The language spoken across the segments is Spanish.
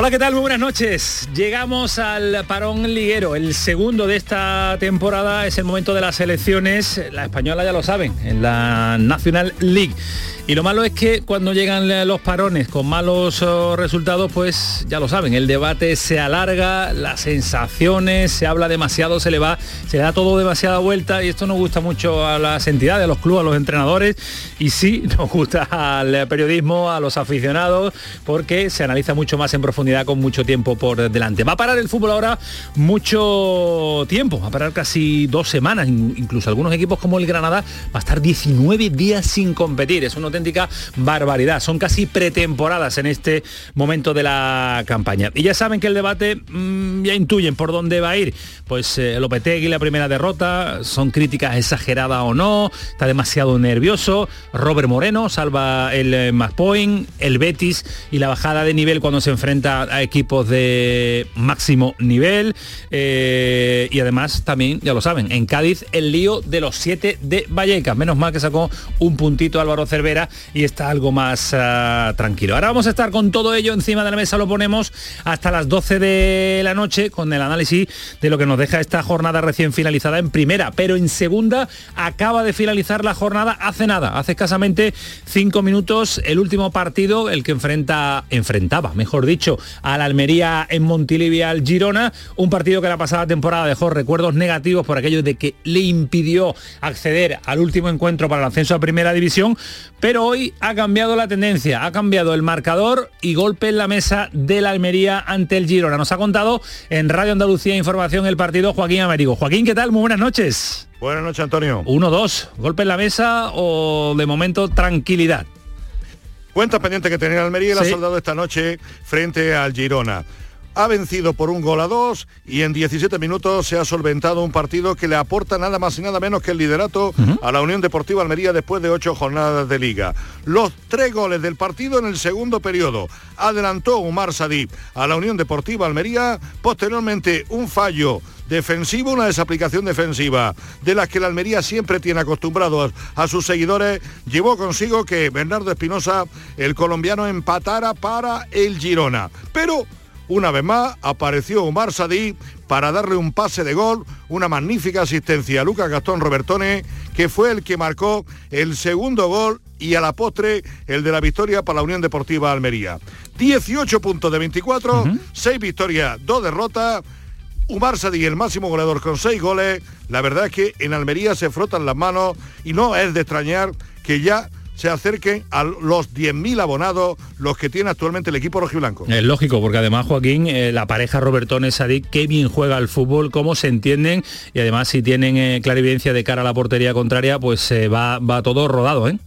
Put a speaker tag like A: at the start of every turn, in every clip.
A: Hola, ¿qué tal? Muy buenas noches. Llegamos al parón liguero. El segundo de esta temporada es el momento de las elecciones. La española ya lo saben, en la National League. Y lo malo es que cuando llegan los parones con malos oh, resultados, pues ya lo saben, el debate se alarga, las sensaciones, se habla demasiado, se le va, se da todo demasiada vuelta y esto nos gusta mucho a las entidades, a los clubes, a los entrenadores y sí nos gusta al periodismo, a los aficionados, porque se analiza mucho más en profundidad con mucho tiempo por delante. Va a parar el fútbol ahora mucho tiempo, va a parar casi dos semanas, incluso algunos equipos como el Granada va a estar 19 días sin competir. Es barbaridad. Son casi pretemporadas en este momento de la campaña. Y ya saben que el debate mm, ya intuyen por dónde va a ir. Pues eh, Lopetegui la primera derrota, son críticas exageradas o no, está demasiado nervioso. Robert Moreno salva el eh, point, el Betis y la bajada de nivel cuando se enfrenta a equipos de máximo nivel. Eh, y además también, ya lo saben, en Cádiz el lío de los siete de Vallecas. Menos mal que sacó un puntito Álvaro Cervera y está algo más ah, tranquilo. Ahora vamos a estar con todo ello encima de la mesa, lo ponemos hasta las 12 de la noche con el análisis de lo que nos deja esta jornada recién finalizada en primera, pero en segunda acaba de finalizar la jornada hace nada, hace escasamente cinco minutos el último partido, el que enfrenta, enfrentaba, mejor dicho, a la Almería en Montilivia al Girona, un partido que la pasada temporada dejó recuerdos negativos por aquello de que le impidió acceder al último encuentro para el ascenso a primera división, pero hoy ha cambiado la tendencia, ha cambiado el marcador y golpe en la mesa de la Almería ante el Girona. Nos ha contado en Radio Andalucía Información el partido Joaquín Américo. Joaquín, ¿qué tal? Muy buenas noches.
B: Buenas noches, Antonio.
A: 1-2, golpe en la mesa o de momento tranquilidad.
B: Cuenta pendiente que tenía Almería y la ha soldado esta noche frente al Girona ha vencido por un gol a dos y en 17 minutos se ha solventado un partido que le aporta nada más y nada menos que el liderato a la Unión Deportiva Almería después de ocho jornadas de liga. Los tres goles del partido en el segundo periodo. Adelantó Umar Sadí a la Unión Deportiva Almería, posteriormente un fallo defensivo, una desaplicación defensiva de las que la Almería siempre tiene acostumbrados a, sus seguidores, llevó consigo que Bernardo Espinosa, el colombiano, empatara para el Girona. Pero una vez más apareció Omar Sadí para darle un pase de gol, una magnífica asistencia a Lucas Gastón Robertone, que fue el que marcó el segundo gol y a la postre el de la victoria para la Unión Deportiva Almería. 18 puntos de 24, 6 victorias, 2 derrotas. Umar Sadí, el máximo goleador con 6 goles. La verdad es que en Almería se frotan las manos y no es de extrañar que ya se acerquen a los 10.000 abonados los que tiene actualmente el equipo rojiblanco.
A: Es lógico, porque además, Joaquín, eh, la pareja Robertone Sadik, qué bien juega al fútbol, cómo se entienden y además si tienen eh, clarividencia de cara a la portería contraria, pues eh, va, va todo rodado, ¿eh?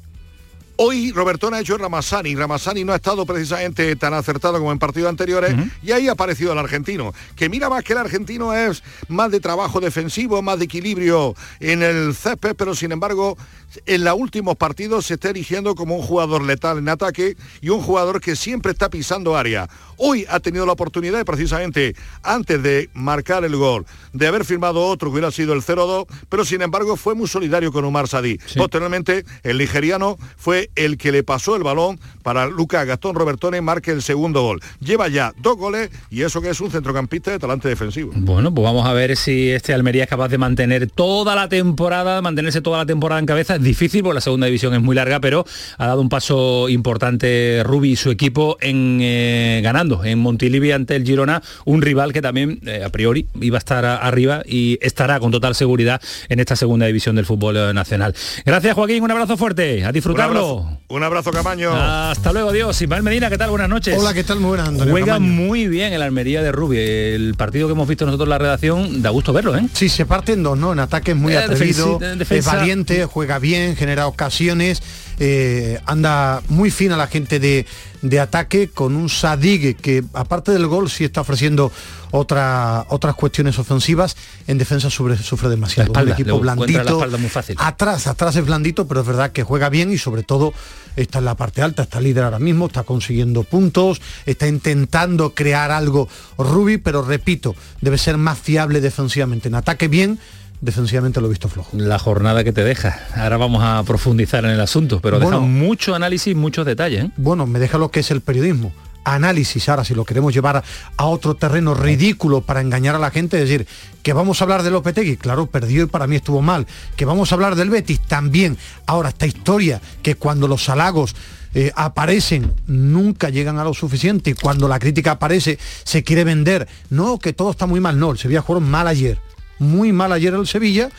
B: Hoy Robertone ha hecho Ramazzani. Ramazzani no ha estado precisamente tan acertado como en partidos anteriores y ahí ha aparecido el argentino. Que mira más que el argentino es más de trabajo defensivo, más de equilibrio en el césped, pero sin embargo en los últimos partidos se está erigiendo como un jugador letal en ataque y un jugador que siempre está pisando área. Hoy ha tenido la oportunidad, precisamente antes de marcar el gol, de haber firmado otro que hubiera sido el 0-2, pero sin embargo fue muy solidario con Omar Sadí. Posteriormente, el nigeriano fue el que le pasó el balón para Lucas Gastón Robertone, marque el segundo gol. Lleva ya dos goles y eso que es un centrocampista de talante defensivo.
A: Bueno, pues vamos a ver si este Almería es capaz de mantener toda la temporada, mantenerse toda la temporada en cabeza difícil porque la segunda división es muy larga, pero ha dado un paso importante Rubi y su equipo en eh, ganando en Montilivi ante el Girona, un rival que también eh, a priori iba a estar arriba y estará con total seguridad en esta segunda división del fútbol eh, nacional. Gracias Joaquín, un abrazo fuerte, a disfrutarlo.
B: Un abrazo, Camaño.
A: Hasta luego, Dios. Ismael Medina, ¿qué tal? Buenas noches.
C: Hola, ¿qué tal? Muy buenas, Antonio
A: Juega muy bien el Almería de Rubi. El partido que hemos visto nosotros en la redacción, da gusto verlo, ¿eh?
C: Sí, se parten dos, ¿no? En ataque es muy atrevido, es valiente, juega bien genera ocasiones eh, anda muy fina la gente de, de ataque con un Sadig que aparte del gol sí está ofreciendo otra, otras cuestiones ofensivas. En defensa sufre, sufre demasiado.
A: un
C: equipo blandito.
A: muy fácil.
C: Atrás, atrás es blandito, pero es verdad que juega bien y sobre todo está en la parte alta, está líder ahora mismo, está consiguiendo puntos, está intentando crear algo Rubi, pero repito, debe ser más fiable defensivamente. En ataque bien, defensivamente lo he visto flojo.
A: La jornada que te deja. Ahora vamos a profundizar en el asunto, pero deja mucho análisis, muchos detalles. ¿eh?
C: Bueno, me deja lo que es el periodismo. Análisis, ahora si lo queremos llevar a otro terreno ridículo para engañar a la gente, decir, que vamos a hablar del Lopetegui, claro, perdió y para mí estuvo mal, que vamos a hablar del Betis también. Ahora, esta historia, que cuando los halagos eh, aparecen, nunca llegan a lo suficiente y cuando la crítica aparece se quiere vender. No, que todo está muy mal, no, el Sevilla jugó mal ayer. Muy mal ayer el Sevilla,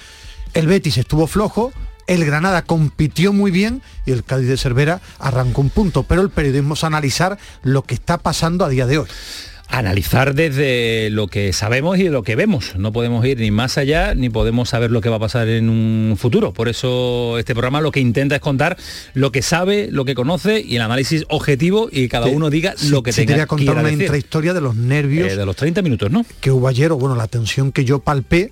C: el Betis estuvo flojo, el Granada compitió muy bien y el Cádiz de Cervera arrancó un punto, pero el periodismo es analizar lo que está pasando a día de hoy
A: analizar desde lo que sabemos y lo que vemos. No podemos ir ni más allá ni podemos saber lo que va a pasar en un futuro. Por eso este programa lo que intenta es contar lo que sabe, lo que conoce y el análisis objetivo y cada uno diga lo que tenga
C: quería contar una intrahistoria de los nervios.
A: Eh, de los 30 minutos, ¿no?
C: Que hubo ayer, o bueno, la tensión que yo palpé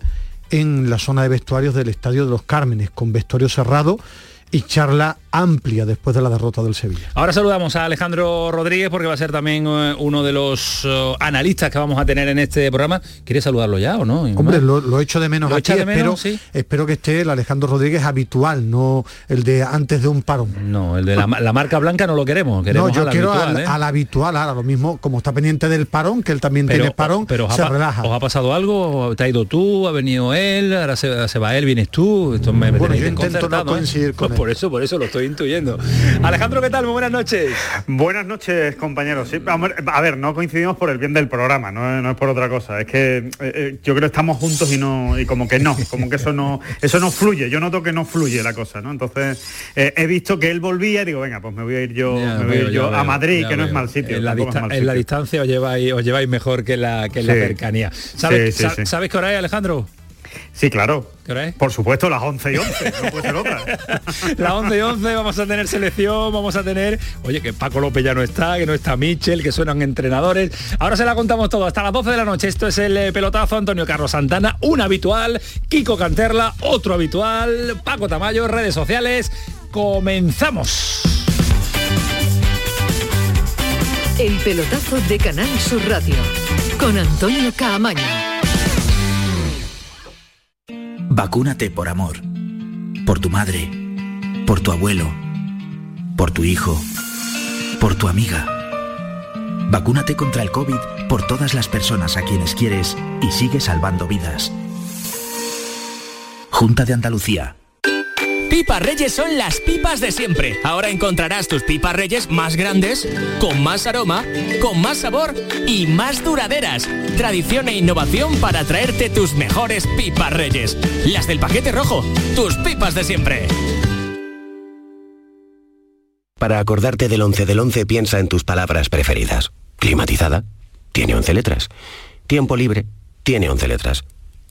C: en la zona de vestuarios del Estadio de los Cármenes, con vestuario cerrado y charla amplia después de la derrota del Sevilla.
A: Ahora saludamos a Alejandro Rodríguez porque va a ser también eh, uno de los eh, analistas que vamos a tener en este programa. ¿Quiere saludarlo ya o no?
C: Hombre, lo, lo, echo de menos aquí, de espero, espero que esté el Alejandro Rodríguez habitual, no el de antes de un parón.
A: No, el de la, marca blanca no lo queremos. queremos
C: no, yo quiero ¿eh? al, habitual, ahora lo mismo, como está pendiente del parón, que él también tiene parón,
A: pero
C: se relaja.
A: ¿Os ha pasado algo? ¿Te ha ido tú? ¿Ha venido él? ¿Ahora se, va él? ¿Vienes tú?
C: Esto me, bueno, yo intento no
A: coincidir con Por eso, por eso lo estoy intuyendo. Alejandro, ¿qué tal? Muy buenas noches.
D: Buenas noches, compañeros. a ver, no coincidimos por el bien del programa, no, es por otra cosa. Es que eh, eh, yo creo que estamos juntos y no y como que no, como que eso no eso no fluye. Yo noto que no fluye la cosa, ¿no? Entonces eh, he visto que él volvía y digo, venga, pues me voy a ir yo, a Madrid, que no es mal sitio.
A: En, la, distancia os lleváis, os lleváis mejor que la, que la cercanía. ¿Sabes, ¿Sabes qué hora es, Alejandro?
D: Sí, claro. Por supuesto, las 11 y 11, no puede ser otra.
A: las 11 y 11 vamos a tener selección, vamos a tener, oye, que Paco López ya no está, que no está Michel, que suenan entrenadores. Ahora se la contamos todo, hasta las 12 de la noche. Esto es el eh, pelotazo Antonio Carlos Santana, un habitual, Kiko Canterla, otro habitual, Paco Tamayo, redes sociales. Comenzamos.
E: El pelotazo de Canal Sur Radio con Antonio Caamaño.
F: Vacúnate por amor. Por tu madre. Por tu abuelo. Por tu hijo. Por tu amiga. Vacúnate contra el COVID por todas las personas a quienes quieres y sigue salvando vidas. Junta de Andalucía.
G: Pipas Reyes son las pipas de siempre. Ahora encontrarás tus pipas Reyes más grandes, con más aroma, con más sabor y más duraderas. Tradición e innovación para traerte tus mejores pipas Reyes. Las del paquete rojo, tus pipas de siempre.
H: Para acordarte del 11 del 11 piensa en tus palabras preferidas. Climatizada, tiene 11 letras. Tiempo libre, tiene 11 letras.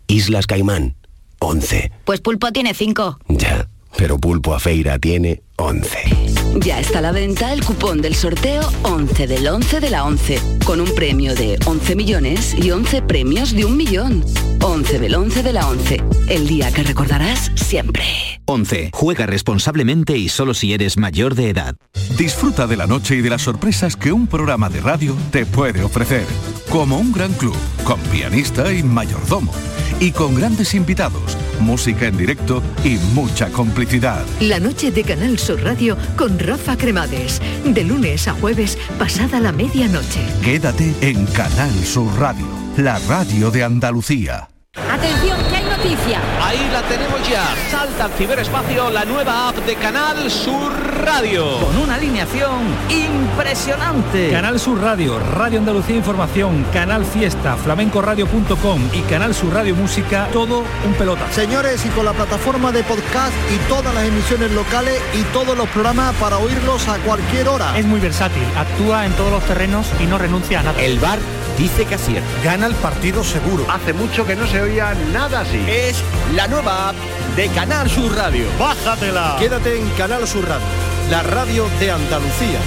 H: Islas Caimán, 11.
I: Pues pulpo tiene 5.
H: Ya pero Pulpo a Feira tiene 11.
I: Ya está a la venta el cupón del sorteo 11 del 11 de la 11, con un premio de 11 millones y 11 premios de un millón. 11 del 11 de la 11, el día que recordarás siempre.
J: 11. Juega responsablemente y solo si eres mayor de edad.
K: Disfruta de la noche y de las sorpresas que un programa de radio te puede ofrecer. Como un gran club, con pianista y mayordomo y con grandes invitados, música en directo y mucha complicidad.
E: La noche de Canal Sur Radio con Rafa Cremades, de lunes a jueves pasada la medianoche.
K: Quédate en Canal Sur Radio, la radio de Andalucía.
L: Atención, noticia.
M: Ahí la tenemos ya. Salta al ciberespacio la nueva app de Canal Sur Radio.
N: Con una alineación impresionante.
A: Canal Sur Radio, Radio Andalucía Información, Canal Fiesta, flamencoradio.com y Canal Sur Radio Música, todo un pelota.
C: Señores, y con la plataforma de podcast y todas las emisiones locales y todos los programas para oírlos a cualquier hora.
O: Es muy versátil, actúa en todos los terrenos y no renuncia a nada.
M: El bar dice que acierta.
C: Gana el partido seguro.
M: Hace mucho que no se oía nada así. Es la nueva app de Canal Sur Radio.
C: Bájatela.
M: Quédate en Canal Sur Radio
P: la radio de Andalucía.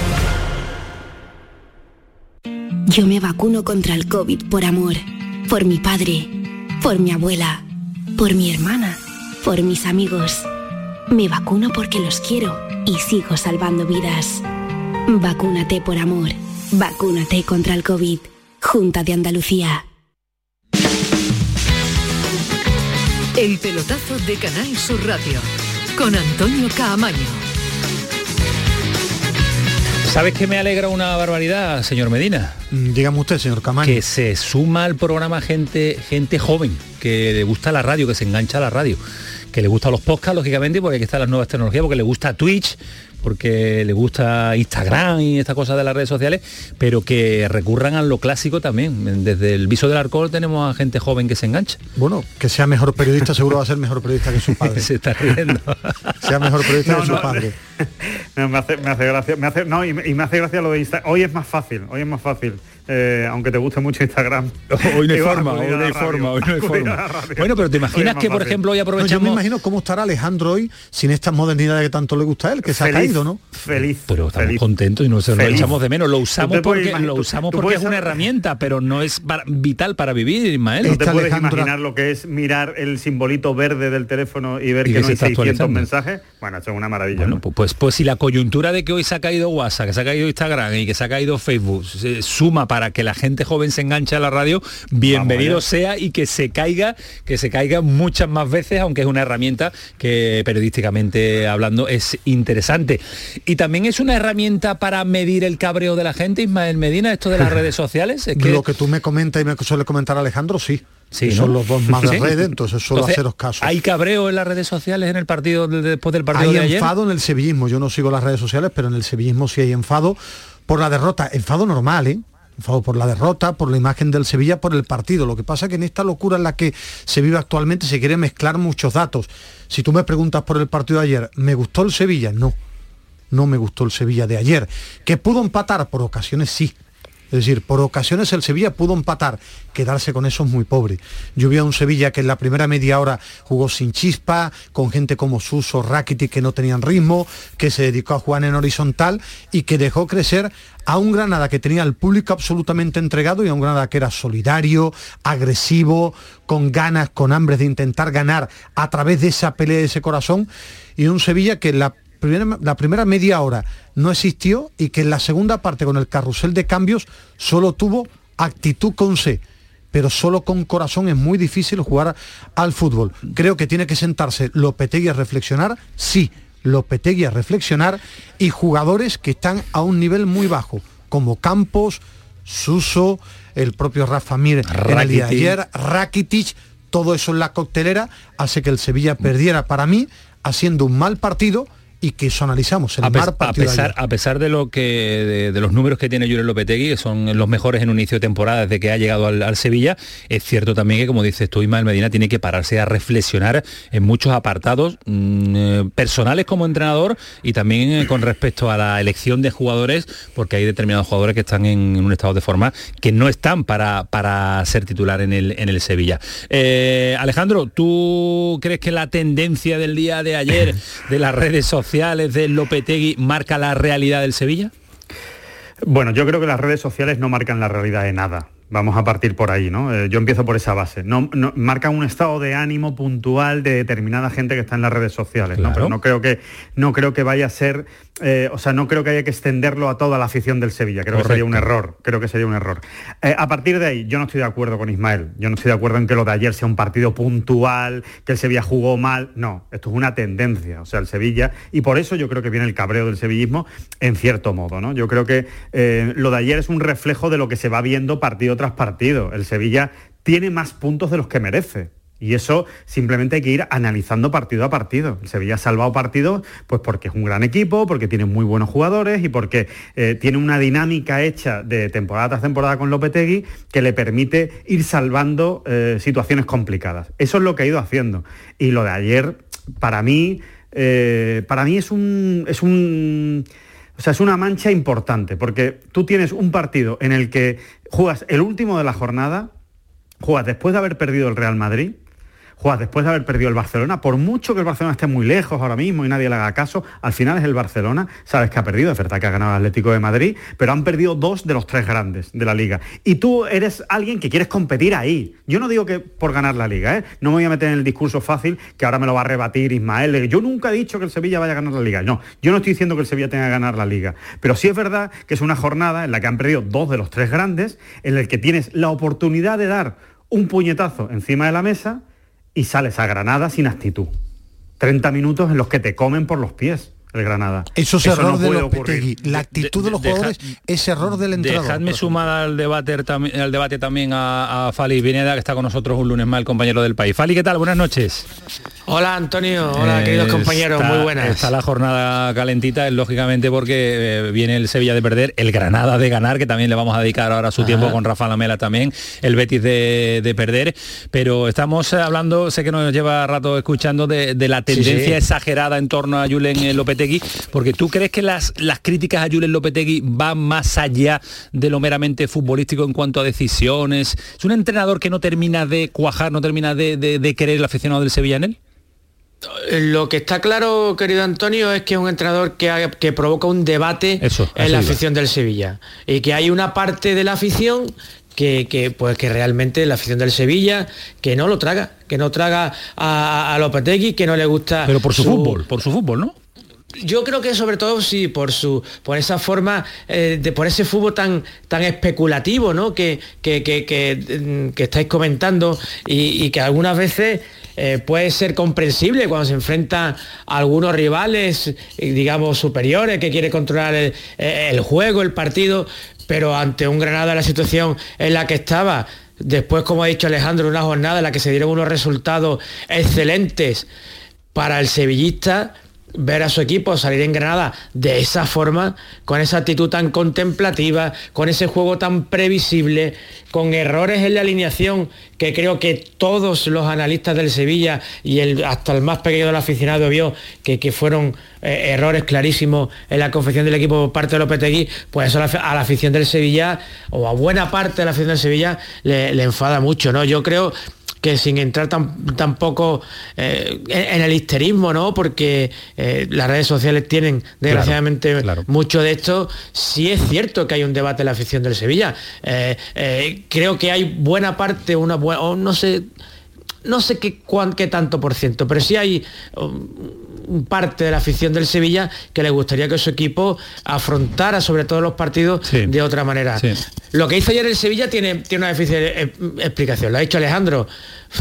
Q: Yo me vacuno contra el COVID por amor, por mi padre, por mi abuela, por mi hermana, por mis amigos. Me vacuno porque los quiero y sigo salvando vidas. Vacúnate por amor. Vacúnate contra el COVID. Junta de Andalucía.
E: El pelotazo de Canal Sur Radio con Antonio Caamaño.
A: ¿Sabes que me alegra una barbaridad, señor Medina?
C: Mm, Dígame usted, señor Camaño.
A: Que se suma al programa gente, gente joven, que le gusta la radio, que se engancha a la radio, que le gusta los podcasts, lógicamente, porque aquí están las nuevas tecnologías, porque le gusta Twitch, porque le gusta Instagram y estas cosas de las redes sociales, pero que recurran a lo clásico también. Desde el viso del alcohol tenemos a gente joven que se engancha.
C: Bueno, que sea mejor periodista seguro va a ser mejor periodista que su padre.
A: se está riendo.
C: sea mejor periodista
D: No,
C: que su
D: no,
C: padre.
D: No, me, hace, me hace gracia, me hace, no, y, me- y me hace gracia lo de Instagram. Hoy es más fácil, hoy es más fácil. eh, aunque te guste mucho Instagram.
A: Hoy no hay forma, hoy no hay forma, hoy no hay forma. Bueno, pero te imaginas que, por
D: fácil.
A: ejemplo, hoy
C: No, yo me
A: aprovechamos...
C: imagino cómo estará Alejandro hoy sin estas modernidades que tanto le gusta a él, que se ha
D: Feliz,
C: ¿no?
D: Feliz.
A: pero estamos
D: feliz.
A: contentos y no se lo echamos de menos. Lo usamos
D: puedes
A: porque, lo usamos
D: tú
A: porque es una
D: saber-
A: herramienta, pero no es para- vital para vivir, Ismael.
D: ¿No te puedes
C: Alejandra-
D: imaginar lo que es mirar el simbolito verde del teléfono y ver
A: Y
D: que
A: que
D: no hay
A: está
D: 600
A: actualizando.
D: mensajes? Bueno, eso es una maravilla.
A: Bueno,
D: ¿no?
A: pu- pues, pues si la coyuntura de que hoy se ha caído WhatsApp, que se ha caído Instagram y que se ha caído Facebook, se suma para que la gente joven se enganche a la radio, bienvenido
D: Vamos
A: sea y que se caiga, que se caiga muchas más veces, aunque es una herramienta que periodísticamente hablando es interesante. Y también es una herramienta para medir el cabreo de la gente, Ismael Medina, esto de las redes sociales. Es que
C: Lo que tú me comentas y me suele comentar Alejandro, sí.
A: Sí.
C: Son los dos más de
A: Sí.
C: redes, entonces suelo
A: Entonces,
C: haceros caso.
A: ¿Hay cabreo en las redes sociales en el partido de- después del partido
C: Hay
A: de ayer?
C: enfado en el sevillismo. Yo no sigo las redes sociales, pero en el sevillismo sí hay enfado por la derrota. Enfado normal, ¿eh? Enfado por la derrota, por la imagen del Sevilla, por el partido. Lo que pasa es que en esta locura en la que se vive actualmente se quiere mezclar muchos datos. Si tú me preguntas por el partido de ayer, ¿me gustó el Sevilla? No. No me gustó el Sevilla de ayer. ¿Que pudo empatar? Por ocasiones sí. Es decir, por ocasiones el Sevilla pudo empatar, quedarse con eso es muy pobre. Yo vi a un Sevilla que en la primera media hora jugó sin chispa, con gente como Suso, Rakitic que no tenían ritmo, que se dedicó a jugar en horizontal y que dejó crecer a un Granada que tenía al público absolutamente entregado y a un Granada que era solidario, agresivo, con ganas, con hambre de intentar ganar a través de esa pelea, de ese corazón, y un Sevilla que en la primera, la primera media hora no existió y que en la segunda parte con el carrusel de cambios solo tuvo actitud con C. Pero solo con corazón es muy difícil jugar al fútbol. Creo que tiene que sentarse Lopetegui a reflexionar, sí, Lopetegui a reflexionar y jugadores que están a un nivel muy bajo, como Campos, Suso, el propio Rafa Mir en el día de
A: Rakitic.
C: ayer, Rakitic, todo eso en la coctelera hace que el Sevilla perdiera para mí haciendo un mal partido y que eso analizamos, el
A: a,
C: mal
A: a pesar, a pesar de lo que de, de los números que tiene Julen Lopetegui, que son los mejores en un inicio de temporada desde que ha llegado al, al Sevilla, es cierto también que, como dices tú, Ismael Medina tiene que pararse a reflexionar en muchos apartados mm, eh, personales como entrenador y también eh, con respecto a la elección de jugadores, porque hay determinados jugadores que están en, en un estado de forma que no están para, para ser titular en el, en el Sevilla. Eh, Alejandro, ¿tú crees que la tendencia del día de ayer de las redes sociales de Lopetegui marca la realidad del Sevilla?
D: Bueno, yo creo que las redes sociales no marcan la realidad de nada. Vamos a partir por ahí, ¿no? Eh, yo empiezo por esa base. No, no- marcan un estado de ánimo puntual de determinada gente que está en las redes sociales, ¿no? Pero no creo que no creo que vaya a ser, eh, o sea, no creo que haya que extenderlo a toda la afición del Sevilla. Creo que sería un error. Creo que sería un error. Eh, a partir de ahí, yo no estoy de acuerdo con Ismael. Yo no estoy de acuerdo en que lo de ayer sea un partido puntual, que el Sevilla jugó mal. No, esto es una tendencia. O sea, el Sevilla y por eso yo creo que viene el cabreo del sevillismo en cierto modo, ¿no? Yo creo que lo de ayer es un reflejo de lo que se va viendo partido tras partido. El Sevilla tiene más puntos de los que merece. Y eso simplemente hay que ir analizando partido a partido. El Sevilla ha salvado partidos pues porque es un gran equipo, porque tiene muy buenos jugadores y porque eh, tiene una dinámica hecha de temporada tras temporada con Lopetegui que le permite ir salvando eh, situaciones complicadas. Eso es lo que ha ido haciendo. Y lo de ayer, para mí, eh, para mí es un, es un o sea, es una mancha importante, porque tú tienes un partido en el que juegas el último de la jornada, juegas después de haber perdido el Real Madrid, Juan, después de haber perdido el Barcelona, por mucho que el Barcelona esté muy lejos ahora mismo y nadie le haga caso, al final es el Barcelona, sabes que ha perdido, es verdad que ha ganado el Atlético de Madrid, pero han perdido dos de los tres grandes de la liga. Y tú eres alguien que quieres competir ahí. Yo no digo que por ganar la liga, ¿eh? no me voy a meter en el discurso fácil que ahora me lo va a rebatir Ismael. Yo nunca he dicho que el Sevilla vaya a ganar la liga. No, yo no estoy diciendo que el Sevilla tenga que ganar la liga. Pero sí es verdad que es una jornada en la que han perdido dos de los tres grandes, en el que tienes la oportunidad de dar un puñetazo encima de la mesa y sales a Granada sin actitud. 30 minutos en los que te comen por los pies el Granada.
C: Eso es error de Lopetegui. La actitud de, los jugadores es error del entrenador.
A: Dejadme sumar al debate, al debate también a, a Fali Vineda, que está con nosotros un lunes más, el compañero del país. Fali, ¿qué tal? Buenas noches.
R: Hola Antonio, hola queridos compañeros, muy buenas.
A: Está la jornada calentita, lógicamente porque eh, viene el Sevilla de perder, el Granada de ganar, que también le vamos a dedicar ahora su tiempo con Rafa Lamela también, el Betis de, perder, pero estamos hablando, sé que nos lleva rato escuchando de, la tendencia exagerada en torno a Julen Lopetegui, porque tú crees que las, las críticas a Julen Lopetegui van más allá de lo meramente futbolístico en cuanto a decisiones. ¿Es un entrenador que no termina de cuajar, no termina de, de querer el aficionado del Sevilla en él?
R: Lo que está claro, querido Antonio, es que es un entrenador que, provoca un debate en la afición del Sevilla. Y que hay una parte de la afición que, pues que realmente la afición del Sevilla que no lo traga, que no traga a, a Lopetegui, que no le gusta.
A: Pero por su, fútbol, por su fútbol, ¿no?
R: Yo creo que sobre todo sí, por su, por esa forma, eh, de, por ese fútbol tan, tan especulativo, ¿no? Que, que, que, mm, estáis comentando y que algunas veces eh, puede ser comprensible cuando se enfrenta a algunos rivales, eh, digamos, superiores, que quiere controlar el, el juego, el partido, pero ante un Granada la situación en la que estaba, después, como ha dicho Alejandro, una jornada en la que se dieron unos resultados excelentes para el sevillista, ver a su equipo salir en Granada de esa forma, con esa actitud tan contemplativa, con ese juego tan previsible, con errores en la alineación que creo que todos los analistas del Sevilla y el, hasta el más pequeño del aficionado vio que, que fueron eh, errores clarísimos en la confección del equipo por parte de Lopetegui, pues eso a la, afición del Sevilla o a buena parte de la afición del Sevilla le, le enfada mucho, ¿no? Yo creo que sin entrar tampoco eh, en el histerismo, ¿no? Porque eh, las redes sociales tienen, desgraciadamente, mucho de esto. Sí es cierto que hay un debate en la afición del Sevilla. Eh, creo que hay buena parte, una buena, no sé, no sé qué, qué tanto por ciento, pero sí hay um, parte de la afición del Sevilla que le gustaría que su equipo afrontara sobre todo los partidos de otra manera. Lo que hizo ayer el Sevilla tiene, tiene una difícil explicación, lo ha dicho Alejandro.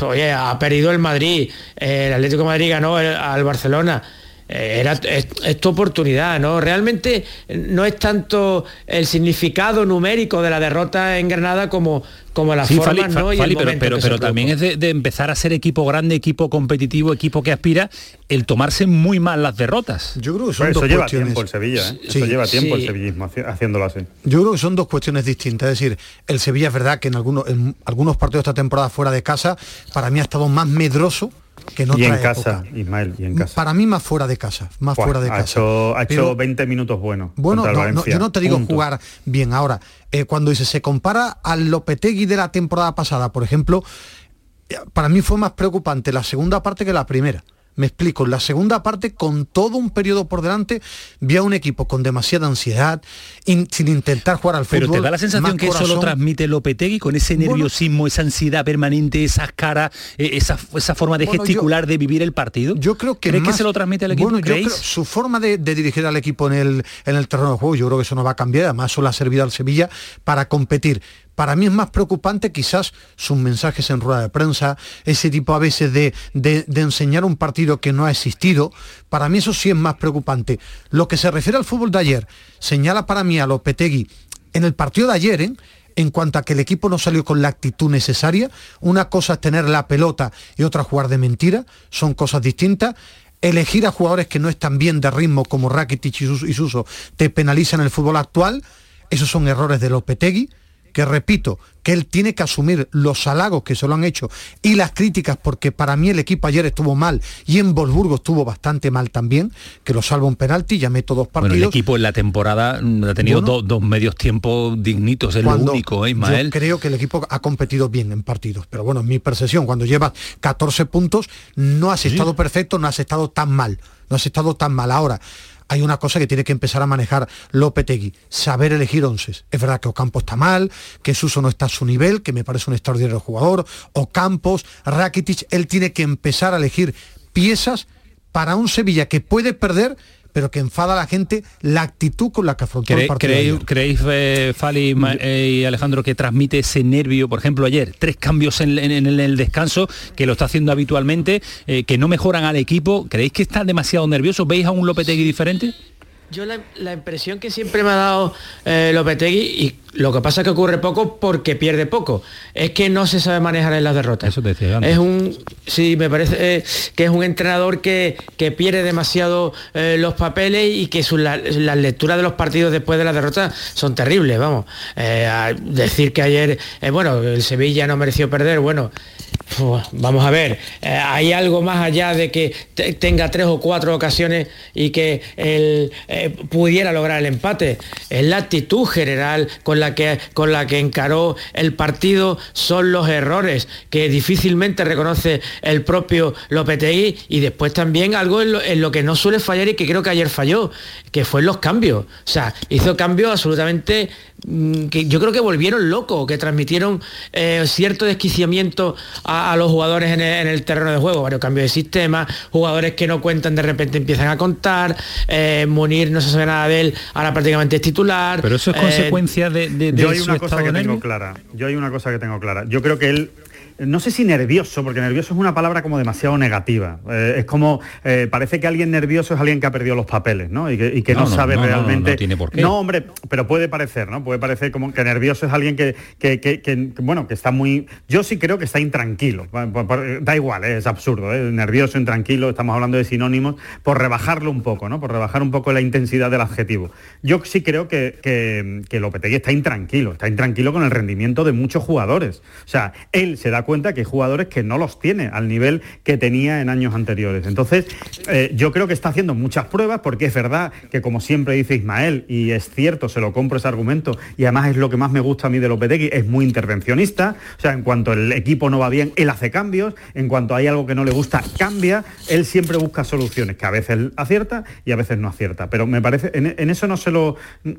R: Oye, ha perdido el Madrid, el Atlético de Madrid ganó al Barcelona. eh, era, es, tu oportunidad, ¿no? Realmente no es tanto el significado numérico de la derrota en Granada como, como la forma, ¿no?
A: pero, pero, también es de, empezar a ser equipo grande, equipo competitivo, equipo que aspira, el tomarse muy mal las derrotas.
D: Yo creo que son dos eso lleva tiempo el Sevilla, ¿eh? eso lleva tiempo el sevillismo haciéndolo así.
C: Yo creo que son dos cuestiones distintas. Es decir, el Sevilla es verdad que en algunos, en algunos partidos de esta temporada fuera de casa, para mí ha estado más medroso que no
D: y en casa, Ismael, y en casa.
C: Para mí más fuera de casa, más fuera de
D: ha
C: casa.
D: Hecho, ha hecho 20 minutos buenos.
C: Bueno, yo no te digo jugar bien. Ahora, eh, cuando dice se compara al Lopetegui de la temporada pasada, por ejemplo, eh, para mí fue más preocupante la segunda parte que la primera. Me explico, en la segunda parte, con todo un periodo por delante, vi a un equipo con demasiada ansiedad, sin intentar jugar al fútbol.
A: Pero te da la sensación que eso lo transmite Lopetegui con ese nerviosismo, esa ansiedad permanente, esas caras, eh, esa, esa forma de gesticular, de vivir el partido.
C: Yo creo que
A: ¿Crees que se lo transmite al equipo?
C: Bueno, yo creo, su forma de, dirigir al equipo en el, en el terreno de juego, yo creo que eso no va a cambiar, además solo ha servido al Sevilla para competir. Para mí es más preocupante quizás sus mensajes en rueda de prensa, ese tipo a veces de, de, enseñar un partido que no ha existido. Para mí eso sí es más preocupante. Lo que se refiere al fútbol de ayer, señala para mí a Lopetegui en el partido de ayer, ¿eh? en cuanto a que el equipo no salió con la actitud necesaria. Una cosa es tener la pelota y otra jugar de mentira, son cosas distintas. Elegir a jugadores que no están bien de ritmo como Rakitic y Suso te penaliza en el fútbol actual. Esos son errores de Lopetegui que repito, que él tiene que asumir los halagos que se lo han hecho y las críticas, porque para mí el equipo ayer estuvo mal y en Wolfsburgo estuvo bastante mal también, que lo salva un penalti, ya meto dos partidos.
A: Bueno, el equipo en la temporada mm, ha tenido
C: Bueno.
A: dos, dos medios tiempos dignitos, es lo único, ¿eh, Ismael?
C: Yo creo que el equipo ha competido bien en partidos, pero bueno, en mi percepción, cuando llevas 14 puntos, no has estado perfecto, no has estado tan mal, no has estado tan mal. Ahora, hay una cosa que tiene que empezar a manejar Lopetegui, saber elegir onces. Es verdad que Ocampo está mal, que Suso no está a su nivel, que me parece un extraordinario jugador, Ocampos, Rakitic, él tiene que empezar a elegir piezas para un Sevilla que puede perder, pero que enfada a la gente la actitud con la que afrontó el
A: ¿Cree-
C: partido.
A: ¿Creéis, creéis, eh, Fali eh, y Alejandro, que transmite ese nervio? Por ejemplo, ayer, tres cambios en, en- en el descanso, que lo está haciendo habitualmente, eh, que no mejoran al equipo. ¿Creéis que está demasiado nervioso? ¿Veis a un Lopetegui diferente?
R: Yo la, la impresión que siempre me ha dado eh, Lopetegui, y lo que pasa es que ocurre poco porque pierde poco, es que no se sabe manejar en las derrotas.
A: Eso te decía antes.
R: Es un, sí, me parece eh, que es un entrenador que, que pierde demasiado eh, los papeles y que su- la- las lecturas de los partidos después de la derrota son terribles, vamos. Eh, a decir que ayer, bueno, el Sevilla no mereció perder, bueno, fu, vamos a ver, hay algo más allá de que te- tenga tres o cuatro ocasiones y que él eh, pudiera lograr el empate. Es la actitud general con la, que, con la que encaró el partido, son los errores que difícilmente reconoce el propio Lopetegui y después también algo en lo, que no suele fallar y que creo que ayer falló, que fue los cambios. O sea, hizo cambios absolutamente mm, que yo creo que volvieron locos, que transmitieron eh, cierto desquiciamiento a, los jugadores en el, en el terreno de juego, varios cambios de sistema, jugadores que no cuentan de repente empiezan a contar, eh, Munir no se sabe nada de él, ahora prácticamente es titular.
A: Pero eso es
R: eh,
A: consecuencia de, de- de
D: Yo hay
A: su
D: una cosa que tengo clara. Yo hay una cosa que tengo clara. Yo creo que él no sé si nervioso, porque nervioso es una palabra como demasiado negativa. Eh, es como, eh, parece que alguien nervioso es alguien que ha perdido los papeles, ¿no? Y que, y que no,
A: No, no,
D: sabe
A: no,
D: realmente...
A: no tiene por qué.
D: No, hombre, pero puede parecer, ¿no? Puede parecer como que nervioso es alguien que, que- bueno, que está muy... Yo sí creo que está intranquilo. Da igual, ¿eh? es absurdo. Nervioso, intranquilo, estamos hablando de sinónimos, por rebajarlo un poco, ¿no? Por rebajar un poco la intensidad del adjetivo. Yo sí creo que, que, que Lopetegui está intranquilo, está intranquilo con el rendimiento de muchos jugadores. O sea, él se da cuenta que hay jugadores que no los tiene al nivel que tenía en años anteriores. Entonces, eh, yo creo que está haciendo muchas pruebas porque es verdad que como siempre dice Ismael, y es cierto, se lo compro ese argumento, y además es lo que más me gusta a mí de Lopetegui, es muy intervencionista, o sea, en cuanto el equipo no va bien, él hace cambios, en cuanto hay algo que no le gusta, cambia, él siempre busca soluciones, que a veces acierta y a veces no acierta. Pero me parece, en, eso no se lo,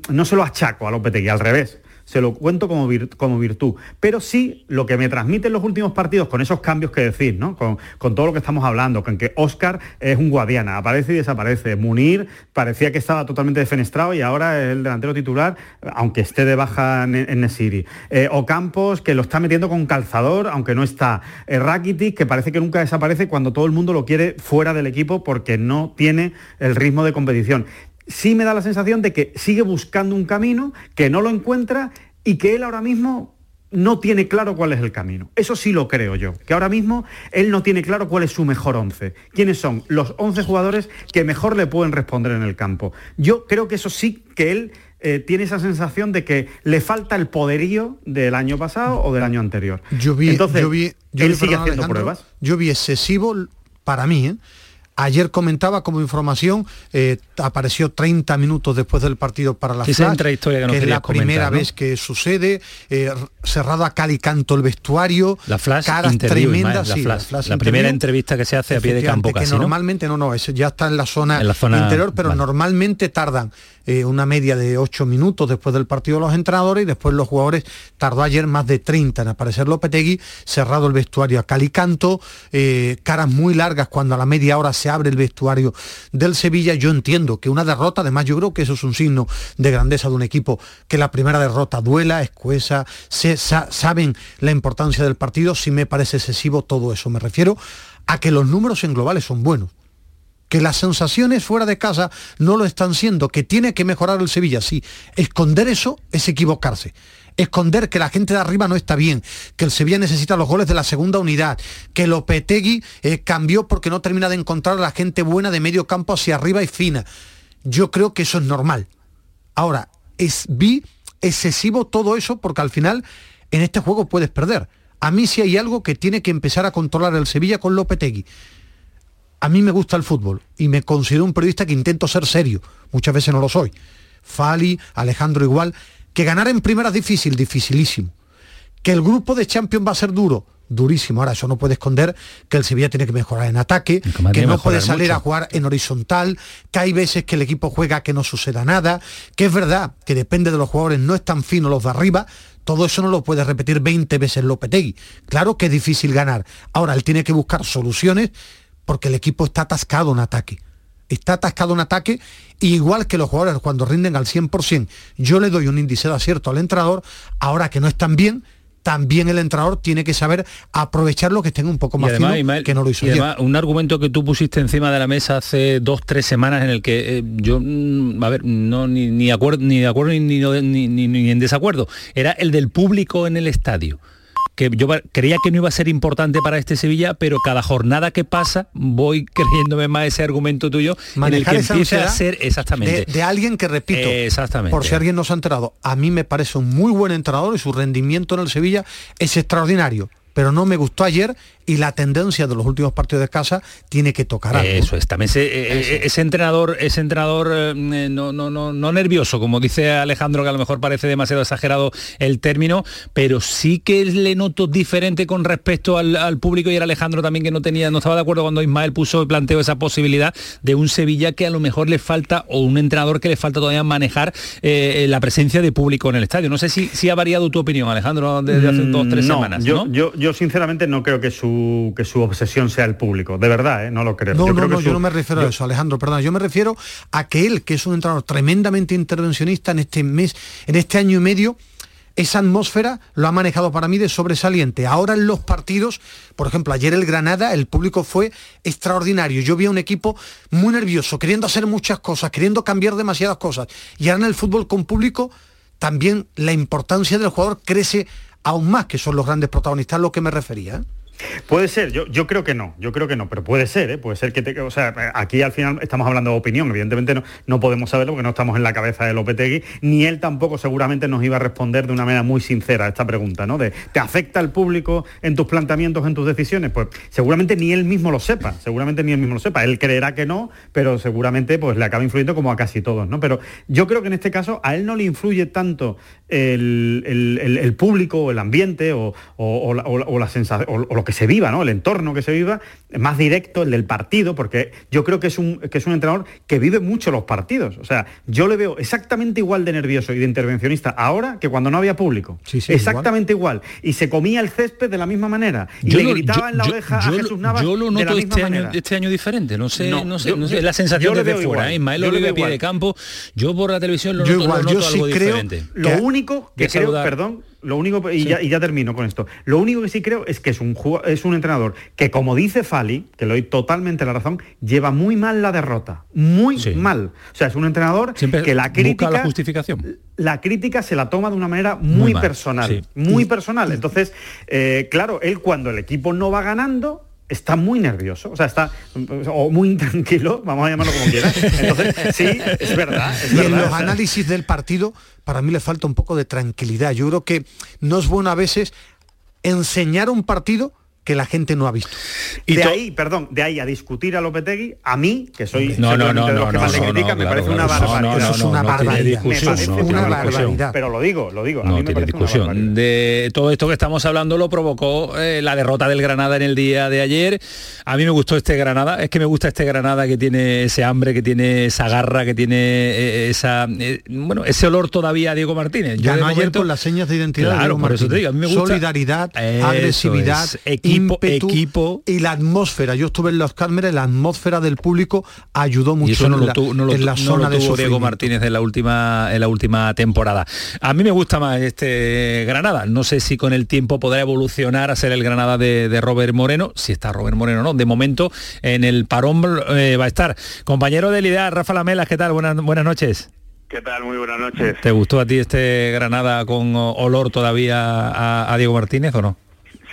D: no se lo achaco a Lopetegui, al revés se lo cuento como, como virtud. Pero sí lo que me transmite en los últimos partidos, con esos cambios que decís, ¿no? Con, con todo lo que estamos hablando, con que Oscar es un guadiana, aparece y desaparece. Munir parecía que estaba totalmente defenestrado y ahora es el delantero titular, aunque esté de baja en, en Nesiri. Eh, Ocampos, que lo está metiendo con calzador, aunque no está. Eh, Rakitic, que parece que nunca desaparece cuando todo el mundo lo quiere fuera del equipo porque no tiene el ritmo de competición sí me da la sensación de que sigue buscando un camino, que no lo encuentra y que él ahora mismo no tiene claro cuál es el camino. Eso sí lo creo yo, que ahora mismo él no tiene claro cuál es su mejor once. ¿Quiénes son los 11 jugadores que mejor le pueden responder en el campo? Yo creo que eso sí que él eh, tiene esa sensación de que le falta el poderío del año pasado o del año anterior.
C: Yo vi,
D: Entonces,
C: yo vi, yo
D: él
C: vi,
D: sigue haciendo pruebas.
C: Yo vi excesivo para mí, ¿eh? Ayer comentaba como información, eh, apareció 30 minutos después del partido para la
A: Sí,
C: Flash,
A: que nos
C: es la primera
A: comentar, ¿no?
C: vez que sucede, eh, cerrado a cal y canto el vestuario,
A: La Flash
C: caras tremendas,
A: la
C: sí,
A: Flash, la
C: interview.
A: primera entrevista que se hace a pie de campo casi,
C: que
A: ¿no?
C: normalmente no, no, eso ya está en la zona,
A: En la zona-
C: interior, pero
A: vale.
C: normalmente tardan eh, una media de 8 minutos después del partido los entrenadores y después los jugadores tardó ayer más de 30 en aparecer Lopetegui, cerrado el vestuario a calicanto, eh, caras muy largas cuando a la media hora se abre el vestuario del Sevilla. Yo entiendo que una derrota, además yo creo que eso es un signo de grandeza de un equipo, que la primera derrota duela, escuesa, se, sa- saben la importancia del partido, si me parece excesivo todo eso. Me refiero a que los números en globales son buenos que las sensaciones fuera de casa no lo están siendo, que tiene que mejorar el Sevilla, sí. Esconder eso es equivocarse. Esconder que la gente de arriba no está bien, que el Sevilla necesita los goles de la segunda unidad, que Lopetegui eh, cambió porque no termina de encontrar a la gente buena de medio campo hacia arriba y fina. Yo creo que eso es normal. Ahora, es, vi excesivo todo eso porque al final en este juego puedes perder. A mí sí hay algo que tiene que empezar a controlar el Sevilla con Lopetegui. A mí me gusta el fútbol y me considero un periodista que intento ser serio. Muchas veces no lo soy. Fali, Alejandro igual. Que ganar en primera es difícil, dificilísimo. Que el grupo de Champions va a ser duro, durísimo. Ahora, eso no puede esconder que el Sevilla tiene que mejorar en ataque, que no puede salir a jugar en horizontal, que hay veces que el equipo juega que no suceda nada, que es verdad que depende de los jugadores, no es tan fino los de arriba, todo eso no lo puede repetir 20 veces Lopetegui. Claro que es difícil ganar. Ahora, él tiene que buscar soluciones porque el equipo está atascado en ataque. Está atascado en ataque, igual que los jugadores cuando rinden al 100%. Yo le doy un índice de acierto al entrenador, ahora que no están bien, también el entrenador tiene que saber aprovechar lo que estén un poco más fino, que no lo hizo
A: y además, un argumento que tú pusiste encima de la mesa hace dos, tres semanas en el que eh, yo, mm, a ver, no ni, ni, acuerdo, ni de acuerdo ni, ni, ni en desacuerdo, era el del público en el estadio que yo creía que no iba a ser importante para este Sevilla, pero cada jornada que pasa voy creyéndome más ese argumento tuyo
C: Manejar
A: en el que
C: empieza
A: a ser exactamente
C: de, alguien que repito,
A: exactamente.
C: por si alguien no se ha enterado, a mí me parece un muy buen entrenador y su rendimiento en el Sevilla es extraordinario pero no me gustó ayer y la tendencia de los últimos partidos de casa tiene que tocar algo.
A: Eso es, también ese, eh, ese entrenador, ese entrenador eh, no, no, no, no nervioso, como dice Alejandro, que a lo mejor parece demasiado exagerado el término, pero sí que le noto diferente con respecto al, público y era Alejandro también que no tenía, no estaba de acuerdo cuando Ismael puso y planteó esa posibilidad de un Sevilla que a lo mejor le falta, o un entrenador que le falta todavía manejar eh, la presencia de público en el estadio. No sé si, si ha variado tu opinión, Alejandro, desde hace dos o tres
D: mm, no,
A: semanas.
D: Yo, yo, yo sinceramente no creo que su, que su obsesión sea el público, de verdad, ¿eh? no lo creo.
C: No,
D: yo
C: no,
D: creo
C: no,
D: que
C: yo no me refiero a eso, Alejandro, perdón, yo me refiero a que él, que es un entrenador tremendamente intervencionista en este mes, en este año y medio, esa atmósfera lo ha manejado para mí de sobresaliente. Ahora en los partidos, por ejemplo, ayer el Granada, el público fue extraordinario. Yo vi a un equipo muy nervioso, queriendo hacer muchas cosas, queriendo cambiar demasiadas cosas. Y ahora en el fútbol con público, también la importancia del jugador crece aún más, que son los grandes protagonistas, a lo que me refería.
D: Puede ser, yo, yo creo que no, yo creo que no, pero puede ser, ¿eh? puede ser que te, o sea, aquí al final estamos hablando de opinión, evidentemente no, no podemos saberlo porque no estamos en la cabeza de Lopetegui, ni él tampoco seguramente nos iba a responder de una manera muy sincera a esta pregunta, ¿no? De ¿te afecta el público en tus planteamientos, en tus decisiones? Pues seguramente ni él mismo lo sepa, seguramente ni él mismo lo sepa, él creerá que no, pero seguramente pues le acaba influyendo como a casi todos, ¿no? Pero yo creo que en este caso a él no le influye tanto el, el, público, el ambiente o, o, la sensación, o, lo que se viva, ¿no? El entorno que se viva, más directo, el del partido, porque yo creo que es un, que es un entrenador que vive mucho los partidos. O sea, yo le veo exactamente igual de nervioso y de intervencionista ahora que cuando no había público. exactamente igual. Y se comía el césped de la misma manera. Y le gritaba en la oreja a Jesús Navas.
A: Yo lo noto este año, este año diferente, no sé, no, sé, no sé. la sensación desde fuera, ¿eh? Ismael Olive pie de campo. Yo por la televisión lo noto, lo noto algo diferente.
D: Lo único que creo, perdón, lo único, y, ya, termino con esto, lo único que sí creo es que es un, es un entrenador que, como dice Fali, que le doy totalmente la razón, lleva muy mal la derrota, muy mal. O sea, es un entrenador que la crítica...
A: la justificación.
D: La crítica se la toma de una manera muy, personal, muy personal. Entonces, eh, claro, él cuando el equipo no va ganando, está muy nervioso, o sea, está o muy intranquilo, vamos a llamarlo como quieras. Entonces, sí, es verdad. y
C: en los análisis del partido, para mí le falta un poco de tranquilidad. Yo creo que no es bueno a veces enseñar un partido que la gente no ha visto.
D: Y de ahí, perdón, de ahí a discutir a Lopetegui, a mí, que soy no, no, no, de los que más le critican, me parece una barbaridad.
C: Eso es una barbaridad.
D: es una barbaridad. Pero lo digo, lo digo. A
A: no tiene discusión. De todo esto que estamos hablando lo provocó eh, la derrota del Granada en el día de ayer. A mí me gustó este Granada, es que me gusta este Granada que tiene ese hambre, que tiene esa garra, que tiene eh, esa eh, bueno, ese olor todavía a Diego Martínez.
C: Yo no ayer con las señas de identidad
A: claro, por eso te digo, a mí me gusta
C: solidaridad, agresividad, equipo y la atmósfera. Yo estuve en los cámaras, la atmósfera del público ayudó mucho
A: y eso no lo, en la zona de Diego Martínez en la última en la última temporada. A mí me gusta más este Granada. No sé si con el tiempo podrá evolucionar a ser el Granada de, Robert Moreno, si está Robert Moreno no. De momento en el parón eh, va a estar. Compañero de Lidia, Rafa Lamelas, ¿qué tal? Buenas, buenas noches.
S: ¿Qué tal? Muy buenas noches.
A: ¿Te gustó a ti este Granada con olor todavía a Diego Martínez o no?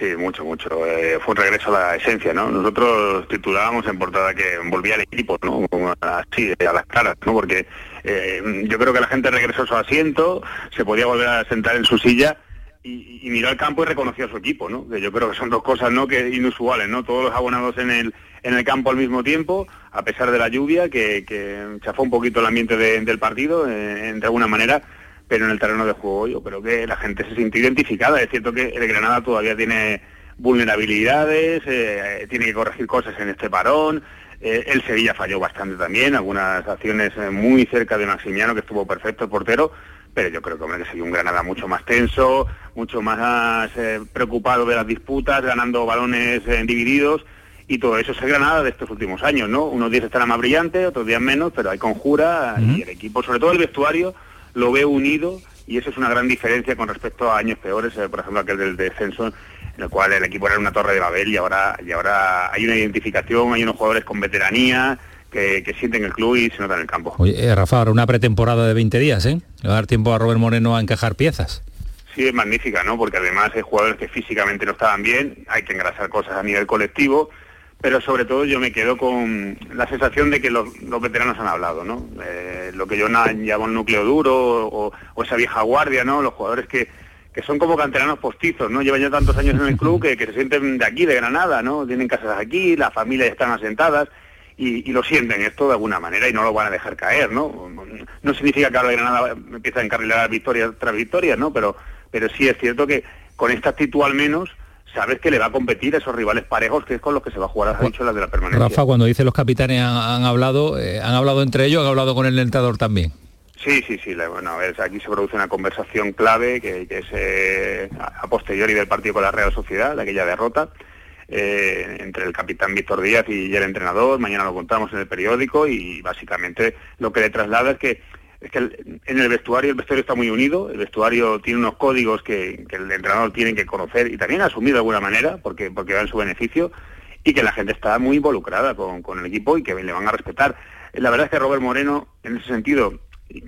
S: Sí, mucho, mucho. Eh, fue un regreso a la esencia, ¿no? Nosotros titulábamos en portada que volvía al equipo, ¿no? así, a las caras, ¿no? Porque eh, yo creo que la gente regresó a su asiento, se podía volver a sentar en su silla y, miró al campo y reconoció a su equipo, ¿no? Que yo creo que son dos cosas, ¿no? Que inusuales, ¿no? Todos los abonados en el en el campo al mismo tiempo, a pesar de la lluvia, que, que chafó un poquito el ambiente de- del partido, eh, de alguna manera, pero en el terreno de juego yo creo que la gente se sintió identificada. Es cierto que el Granada todavía tiene vulnerabilidades, eh, tiene que corregir cosas en este parón. eh, el Sevilla falló bastante también, algunas acciones eh, muy cerca de Maximiano, que estuvo perfecto el portero, pero yo creo que, hombre, que sería un Granada mucho más tenso, mucho más eh, preocupado de las disputas, ganando balones eh, divididos, y todo eso es el Granada de estos últimos años, ¿no? Unos días estará más brillante, otros días menos, pero hay conjura y el equipo, sobre todo el vestuario, lo ve unido y eso es una gran diferencia con respecto a años peores, eh, por ejemplo aquel del descenso, en el cual el equipo era una torre de Babel y ahora, y ahora hay una identificación, hay unos jugadores con veteranía que, que sienten el club y se notan en el campo.
A: Oye, eh, Rafa, ahora una pretemporada de 20 días, ¿eh? Le va a dar tiempo a Robert Moreno a encajar piezas.
S: Sí, es magnífica, ¿no? Porque además hay jugadores que físicamente no estaban bien, hay que engrasar cosas a nivel colectivo, pero sobre todo yo me quedo con la sensación de que los, veteranos han hablado, ¿no? Eh, lo que yo llamo el núcleo duro o, esa vieja guardia, ¿no? Los jugadores que, que son como canteranos postizos, ¿no? Llevan ya tantos años en el club que, que se sienten de aquí, de Granada, ¿no? Tienen casas aquí, las familias están asentadas y, y lo sienten esto de alguna manera y no lo van a dejar caer, ¿no? No significa que ahora el Granada empieza a encarrilar victorias tras victorias, ¿no? Pero, pero sí es cierto que con esta actitud al menos sabes que le va a competir a esos rivales parejos que es con los que se va a jugar, has dicho, las de la permanencia.
A: Rafa, cuando dice los capitanes han, han hablado, eh, han hablado entre ellos, han hablado con el entrenador también.
S: Sí, sí, sí. Bueno, ver, aquí se produce una conversación clave que, que es eh, a a posteriori del partido con la Real Sociedad, de aquella derrota, eh, entre el capitán Víctor Díaz y el entrenador. Mañana lo contamos en el periódico y básicamente lo que le traslada es que es que en el vestuario el vestuario está muy unido, el vestuario tiene unos códigos que, que el entrenador tiene que conocer y también asumir de alguna manera porque porque va en su beneficio y que la gente está muy involucrada con, con el equipo y que le van a respetar. La verdad es que Robert Moreno, en ese sentido,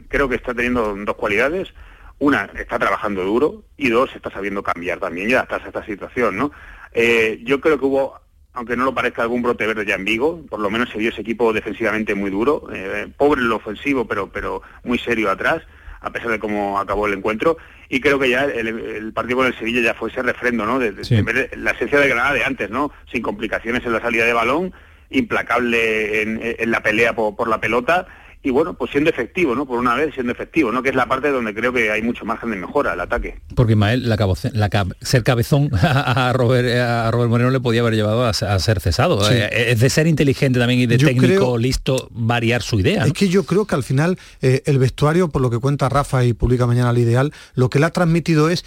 S: creo que está teniendo dos cualidades. Una, está trabajando duro y dos, está sabiendo cambiar también y adaptarse a esta situación, ¿no? Eh, yo creo que hubo, aunque no lo parezca, algún brote verde ya en Vigo, por lo menos se vio ese equipo defensivamente muy duro, eh, pobre en lo ofensivo, pero, pero muy serio atrás, a pesar de cómo acabó el encuentro, y creo que ya el, el partido con el Sevilla ya fue ese refrendo, ¿no? De, de-
A: Sí.
S: de ver la esencia de Granada de antes, ¿no? Sin complicaciones en la salida de balón, implacable en, en la pelea por, por la pelota, y bueno, pues siendo efectivo, ¿no? Por una vez siendo efectivo, ¿no? Que es la parte donde creo que hay mucho margen de mejora, el ataque.
A: Porque Ismael, la cabo- la cab- ser cabezón a Robert, a Robert Moreno le podía haber llevado a, a ser cesado.
C: Sí.
A: Eh, Es de ser inteligente también y de
C: Yo
A: técnico
C: creo-
A: listo variar su idea. ¿no?
C: Es que yo creo que al final eh, el vestuario, por lo que cuenta Rafa y publica mañana al ideal, lo que le ha transmitido es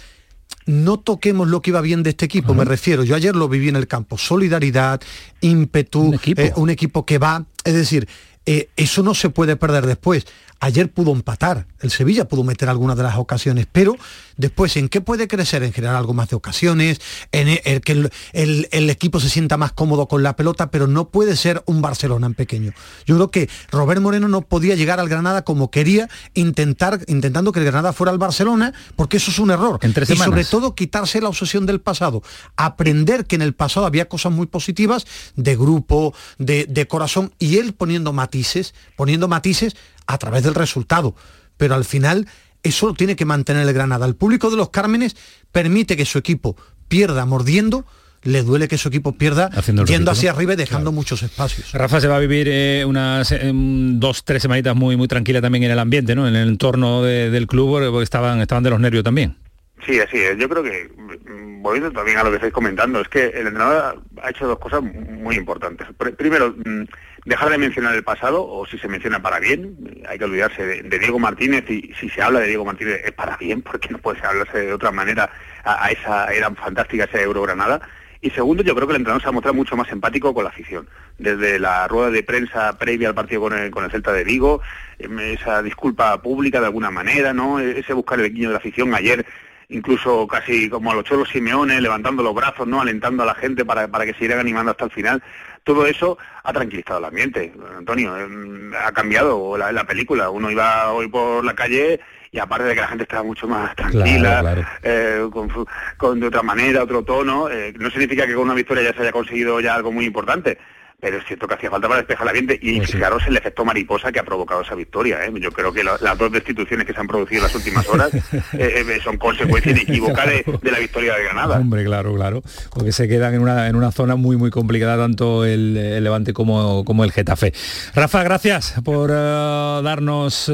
C: no toquemos lo que iba bien de este equipo, me refiero, yo ayer lo viví en el campo, solidaridad, ímpetu, eh, un equipo, que va, es decir, eh, eso no se puede perder después. Ayer pudo empatar, el Sevilla pudo meter algunas de las ocasiones, pero después, ¿en qué puede crecer? En generar algo más de ocasiones, en el, que el, el- el equipo se sienta más cómodo con la pelota, pero no puede ser un Barcelona en pequeño. Yo creo que Robert Moreno no podía llegar al Granada como quería, intentar, intentando que el Granada fuera al Barcelona, porque eso es un error.
A: En tres
C: y sobre todo quitarse la obsesión del pasado, aprender que en el pasado había cosas muy positivas de grupo, de, de corazón, y él poniendo matices, poniendo matices a través del resultado. Pero al final eso lo tiene que mantener el Granada. El público de los Cármenes permite que su equipo pierda mordiendo, le duele que su equipo pierda
A: Haciendo
C: yendo hacia arriba y dejando muchos espacios.
A: Rafa se va a vivir eh, unas eh, dos, tres semanitas muy muy tranquila también en el ambiente, ¿no? En el entorno de- del club, porque- estaban, estaban de los nervios también.
S: Sí, así es. Yo creo que, mm, volviendo también a lo que estáis comentando, es que el entrenador ha hecho dos cosas muy importantes. Pr- Primero, mm, dejar de mencionar el pasado, o si se menciona para bien, eh, hay que olvidarse de, Diego Martínez, y si se habla de Diego Martínez es para bien, porque no puede hablarse de otra manera a, esa era fantástica, esa Eurogranada. Y segundo, yo creo que el entrenador se ha mostrado mucho más empático con la afición. Desde la rueda de prensa previa al partido con el, con el Celta de Vigo, em, esa disculpa pública de alguna manera, ¿no? Ese buscar el guiño de la afición ayer incluso casi como a los cholos Simeone, levantando los brazos, ¿no? alentando a la gente para, para que se sigan animando hasta el final. Todo eso ha tranquilizado el ambiente, Antonio. em, Ha cambiado la, la película. Uno iba hoy por la calle y aparte de que la gente estaba mucho más tranquila,
A: Claro, claro.
S: eh, con, con de otra manera, otro tono, eh, no significa que con una victoria ya se haya conseguido ya algo muy importante. Pero es cierto que hacía falta para despejar la ambiente y
A: Pues
S: fijaros el efecto mariposa que ha provocado esa victoria. ¿eh? Yo creo que la- las dos destituciones que se han producido en las últimas horas eh, eh, son consecuencia inequívoca de, de la victoria de Granada.
A: Hombre, claro, claro. Porque se quedan en una, en una zona muy, muy complicada, tanto el, el Levante como, como el Getafe. Rafa, gracias por darnos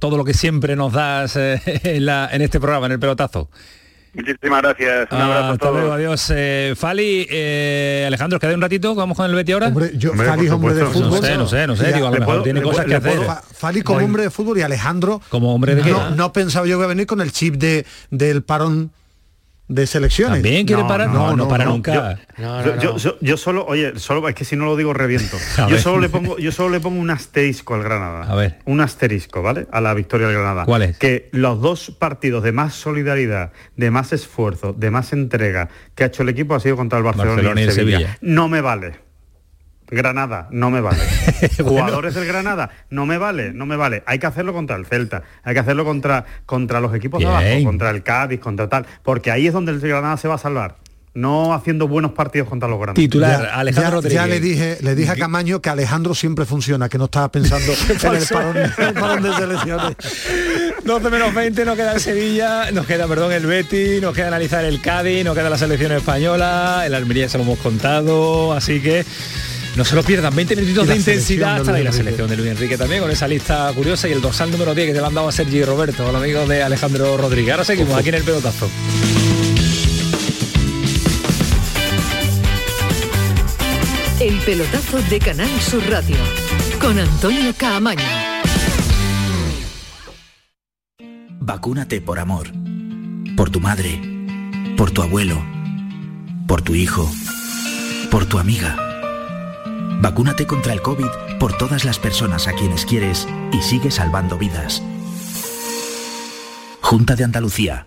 A: todo lo que siempre nos das en, la- en este programa, en el pelotazo.
S: Muchísimas gracias. Un abrazo a
A: Hasta
S: todos.
A: luego, adiós. Eh, Fali, eh, Alejandro, ¿os queda un ratito? ¿Vamos con el Betty ahora?
C: Hombre, yo,
A: Hombre,
C: Fali es hombre de fútbol.
A: No sé, no sé, no sé,
C: Ya,
A: digo, a lo
C: le
A: mejor
C: puedo-
A: tiene
C: le
A: cosas
C: puedo-
A: que hacer.
C: Fa- Fali como hombre de fútbol y Alejandro
A: como hombre de
C: no, no pensaba yo que iba a venir con el chip de del parón de selecciones.
A: ¿También quiere parar? No, no para nunca.
D: Yo, yo- yo- yo solo, oye, solo es que si no lo digo reviento. Yo solo le pongo, yo solo le pongo un asterisco al Granada.
A: A ver.
D: Un asterisco, ¿vale? A la victoria del Granada.
A: ¿Cuál es?
D: Que los dos partidos de más solidaridad, de más esfuerzo, de más entrega que ha hecho el equipo ha sido contra el Barcelona,
A: Barcelona
D: y el Sevilla.
A: Sevilla.
D: No me vale. Granada, no me vale. Jugadores del Granada, no me vale, no me vale. Hay que hacerlo contra el Celta, hay que hacerlo contra, contra los equipos de abajo, contra el Cádiz, contra tal, porque ahí es donde el Granada se va a salvar. No haciendo buenos partidos contra los grandes.
C: Ya- ya, ya le dije, le dije a Camaño que Alejandro siempre funciona, que no estaba pensando en el parón, el parón de selecciones.
A: 12 menos 20 nos queda el Sevilla, nos queda, perdón, el Betty, nos queda analizar el Cádiz, nos queda la selección española, el Almería se lo hemos contado, así que no se lo pierdan, 20 minutitos de intensidad hasta ahí la selección de Luis Enrique también con esa lista curiosa y el dorsal número 10 que te lo han dado a Sergi y Roberto, los amigos de Alejandro Rodríguez. Ahora seguimos aquí en el pelotazo.
E: El pelotazo de Canal Sur Radio con Antonio Caamaño.
F: Vacúnate por amor. Por tu madre. Por tu abuelo. Por tu hijo. Por tu amiga. Vacúnate contra el COVID por todas las personas a quienes quieres y sigue salvando vidas. Junta de Andalucía.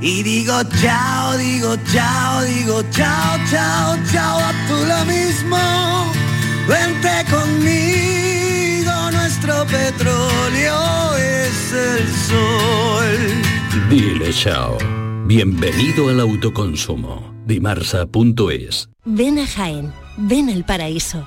T: y digo chao, digo chao, digo chao, chao, chao, a tú lo mismo. Vente conmigo, nuestro petróleo es el sol.
U: Dile chao. Bienvenido al autoconsumo. Dimarsa.es
Q: Ven a Jaén, ven al paraíso.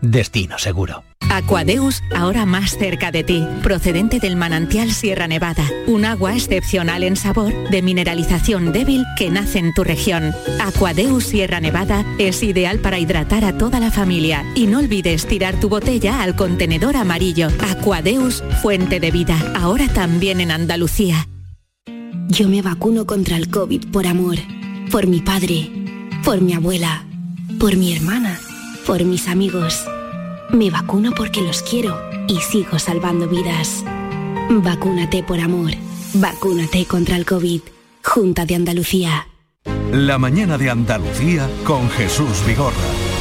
V: Destino seguro.
W: Aquadeus, ahora más cerca de ti, procedente del manantial Sierra Nevada, un agua excepcional en sabor, de mineralización débil que nace en tu región. Aquadeus Sierra Nevada es ideal para hidratar a toda la familia y no olvides tirar tu botella al contenedor amarillo. Aquadeus, fuente de vida, ahora también en Andalucía.
Q: Yo me vacuno contra el COVID por amor, por mi padre, por mi abuela, por mi hermana, por mis amigos. Me vacuno porque los quiero y sigo salvando vidas. Vacúnate por amor. Vacúnate contra el COVID. Junta de Andalucía.
K: La mañana de Andalucía con Jesús Vigorra.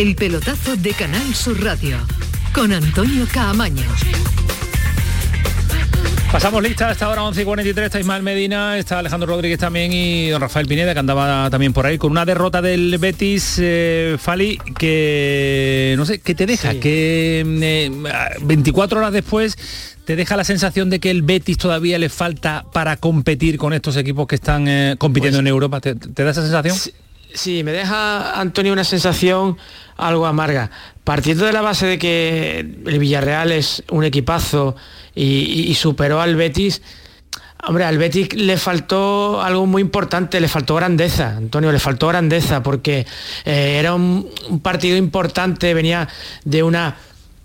E: El pelotazo de Canal Sur Radio con Antonio Caamaño.
A: Pasamos lista hasta ahora 11 y 43, está Ismael Medina, está Alejandro Rodríguez también y don Rafael Pineda que andaba también por ahí con una derrota del Betis eh, Fali que no sé, ¿qué te deja? Que eh, 24 horas después ¿Te deja la sensación de que el Betis todavía le falta para competir con estos equipos que están eh, compitiendo
R: Pues
A: en Europa? ¿Te, te da esa sensación?
R: Sí, me deja Antonio una sensación algo amarga. Partiendo de la base de que el Villarreal es un equipazo y, superó al Betis, hombre, al Betis le faltó algo muy importante, le faltó grandeza, Antonio, le faltó grandeza, porque eh, era un partido importante, venía de una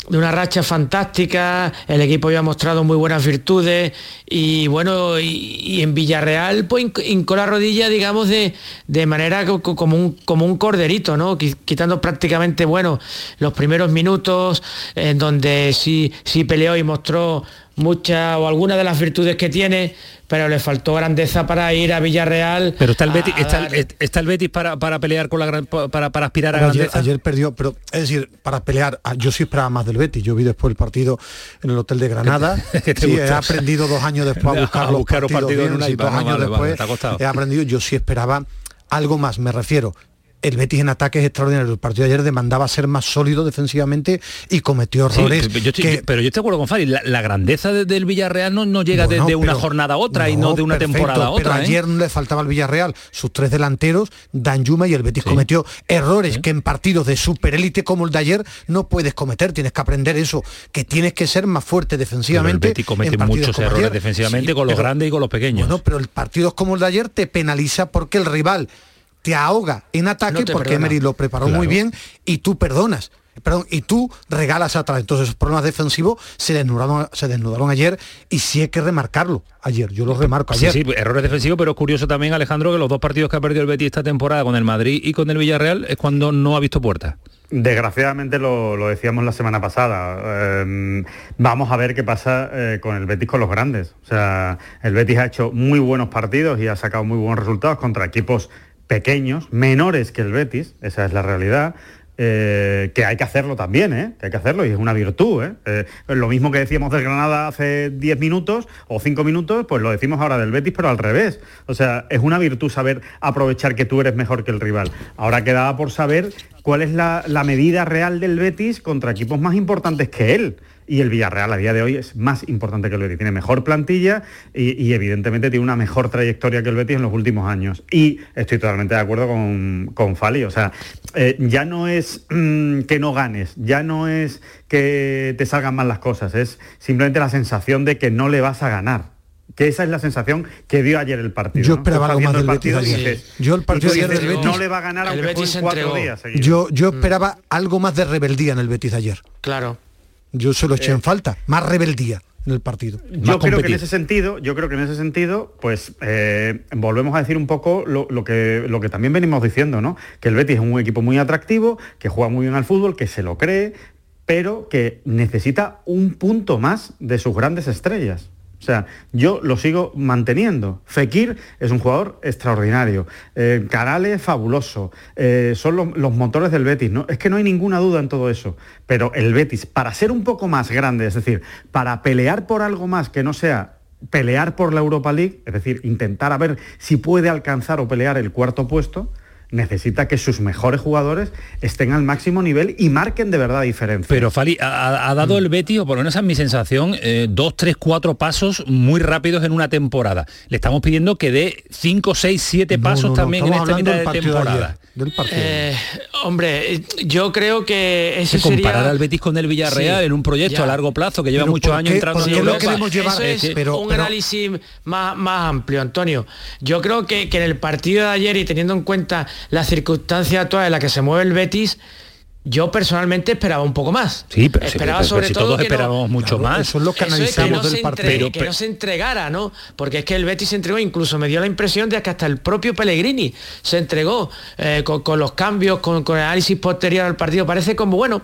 R: de una racha fantástica, el equipo había mostrado muy buenas virtudes y bueno, y, en Villarreal pues hinc- hincó la rodilla, digamos, de, de manera co- co- como un, como un corderito, ¿no? Qui- Quitando prácticamente, bueno, los primeros minutos en donde sí, sí peleó y mostró muchas o algunas de las virtudes que tiene, pero le faltó grandeza para ir a Villarreal.
A: Pero está el Betis,
R: a
A: está, el, está el Betis para, para pelear con la gran, para, para aspirar a
C: ayer,
A: grandeza.
C: ayer perdió, pero es decir, para pelear, ah, yo sí esperaba más del Betis. Yo vi después el partido en el hotel de Granada.
A: ¿Qué te
C: Sí, he aprendido dos años después a buscar,
A: A buscar
C: los partidos,
A: en una iPad.
C: dos años
A: vale,
C: después he aprendido. Yo sí esperaba algo más, me refiero. El Betis en ataque es extraordinario. El partido de ayer demandaba ser más sólido defensivamente y cometió errores.
A: pero, yo estoy,
C: que-
A: yo- pero yo estoy de acuerdo con Fari, la, la grandeza de- del Villarreal no, no llega
C: Bueno,
A: de, de una
C: pero-
A: jornada a otra y no de una
C: perfecto,
A: temporada a
C: pero
A: otra. ¿eh?
C: ayer no le faltaba al Villarreal sus tres delanteros, Danjuma y el Betis cometió errores que en partidos de superélite como el de ayer no puedes cometer, tienes que aprender eso, que tienes que ser más fuerte
A: Pero el
C: defensivamente.
A: Betis comete muchos errores
C: ayer.
A: defensivamente con los
C: pero-
A: grandes y con los pequeños.
C: Bueno, pero el partidos como el de ayer te penaliza porque el rival te ahoga en ataque
A: No
C: porque
A: perdona.
C: Emery lo preparó
A: Claro.
C: muy bien y tú perdonas. Perdón, y tú regalas atrás. Entonces esos problemas defensivos se desnudaron, se desnudaron ayer y sí hay que remarcarlo ayer. Yo lo remarco
A: Sí,
C: ayer.
A: sí, errores defensivos, pero es curioso también, Alejandro, que los dos partidos que ha perdido el Betis esta temporada con el Madrid y con el Villarreal es cuando no ha visto puertas.
D: Desgraciadamente lo, lo decíamos la semana pasada. eh, vamos a ver qué pasa eh, con el Betis con los grandes. O sea, el Betis ha hecho muy buenos partidos y ha sacado muy buenos resultados contra equipos pequeños, menores que el Betis, esa es la realidad. eh, que hay que hacerlo también, ¿eh? que hay que hacerlo y es una virtud. ¿eh? Eh, lo mismo que decíamos del Granada hace 10 minutos o 5 minutos, pues lo decimos ahora del Betis, pero al revés. O sea, es una virtud saber aprovechar que tú eres mejor que el rival. Ahora quedaba por saber cuál es la, la medida real del Betis contra equipos más importantes que él. Y el Villarreal a día de hoy es más importante que el Betis. Tiene mejor plantilla y, y evidentemente tiene una mejor trayectoria que el Betis en los últimos años. Y estoy totalmente de acuerdo con, con Fali. O sea, eh, ya no es mm, que no ganes, ya no es que te salgan mal las cosas, es simplemente la sensación de que no le vas a ganar. Que esa es la sensación que dio ayer el partido.
C: Yo esperaba algo más del
D: el
C: Betis
D: partido y
C: ayer.
D: dices-
C: Yo el
D: y
C: partido
D: tú
C: ayer
D: dices,
C: del Betis-
D: no le va a ganar
R: El
D: aunque
R: Betis
D: juegue
R: se
D: cuatro
R: entregó.
D: días seguidos.
C: Yo, yo esperaba algo más de rebeldía en el Betis ayer.
R: Claro.
C: Yo se lo eché
D: Eh,
C: en falta, más rebeldía en el partido.
D: Yo creo que en ese sentido, yo creo que en ese sentido, pues eh, volvemos a decir un poco lo, lo que, lo que también venimos diciendo, ¿no? Que el Betis es un equipo muy atractivo, que juega muy bien al fútbol, que se lo cree, pero que necesita un punto más de sus grandes estrellas. O sea, yo lo sigo manteniendo. Fekir es un jugador extraordinario. Eh, Carale fabuloso. Eh, son los, los motores del Betis. ¿no? Es que no hay ninguna duda en todo eso. Pero el Betis, para ser un poco más grande, es decir, para pelear por algo más que no sea pelear por la Europa League, es decir, intentar a ver si puede alcanzar o pelear el cuarto puesto, necesita que sus mejores jugadores estén al máximo nivel y marquen de verdad diferencia.
A: Pero Fali, ha, ha- ha
C: Mm.
A: dado el Betis, o por lo menos esa es mi sensación, eh, dos, tres, cuatro pasos muy rápidos en una temporada. Le estamos pidiendo que dé cinco, seis, siete pasos
C: no, no,
A: también en esta mitad
C: del
A: de temporada.
C: ayer, del partido.
R: Eh, hombre, eh, yo creo que ese
A: Que comparar
R: sería...
A: al Betis con el Villarreal
R: Sí,
A: en un proyecto
R: ya.
A: a largo plazo que lleva muchos
C: ¿por
A: años entrando en Europa.
C: queremos llevar?
R: Eso es
C: pero-
R: un
C: pero-
R: análisis más, más amplio, Antonio. Yo creo que, que en el partido de ayer y teniendo en cuenta las circunstancias actuales en las que se mueve el Betis, yo personalmente esperaba un poco más.
A: Sí, pero,
R: esperaba
A: pero- pero
R: sobre
A: si
R: todo
A: todos
R: que no-
A: esperábamos mucho
C: Claro,
A: más.
C: Eso es lo que
R: es
C: analizamos
R: que no,
C: del partido.
R: entre- que
A: Pero-
R: no se entregara, ¿no? Porque es que el Betis se entregó, incluso me dio la impresión de que hasta el propio Pellegrini se entregó eh, con, con los cambios, con, con el análisis posterior al partido. Parece como, bueno,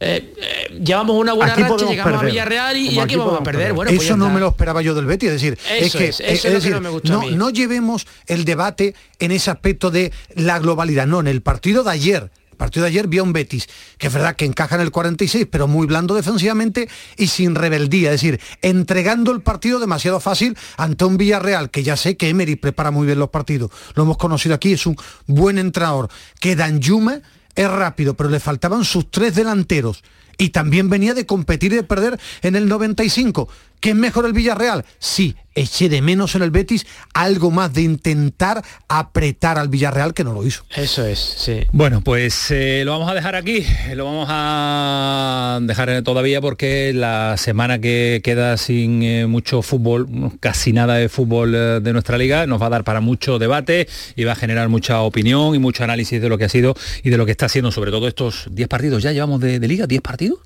R: eh, eh, llevamos una buena
D: Aquí
R: racha, llegamos a. Villarreal y, aquí
D: aquí
R: vamos a perder.
D: perder.
R: Bueno, pues
C: eso no me lo esperaba yo del Betis, es decir, es
R: Eso
C: que,
R: es, eso es lo que no me a mí.
C: no llevemos el debate en ese aspecto de la globalidad, no, en el partido de ayer. El partido de ayer vio un Betis, que es verdad que encaja en el 46, pero muy blando defensivamente y sin rebeldía, es decir, entregando el partido demasiado fácil ante un Villarreal, que ya sé que Emery prepara muy bien los partidos, lo hemos conocido aquí, es un buen entrenador, que Danjume es rápido, pero le faltaban sus tres delanteros. Y también venía de competir y de perder en el 95. ¿Que es mejor el Villarreal? Sí, eché de menos en el Betis algo más de intentar apretar al Villarreal que no lo hizo.
R: Eso es, sí.
A: Bueno, pues eh, lo vamos a dejar aquí, lo vamos a dejar todavía porque la semana que queda sin eh, mucho fútbol, casi nada de fútbol eh, de nuestra liga, nos va a dar para mucho debate y va a generar mucha opinión y mucho análisis de lo que ha sido y de lo que está haciendo, sobre todo estos 10 partidos. ¿Ya llevamos de, de liga 10 partidos?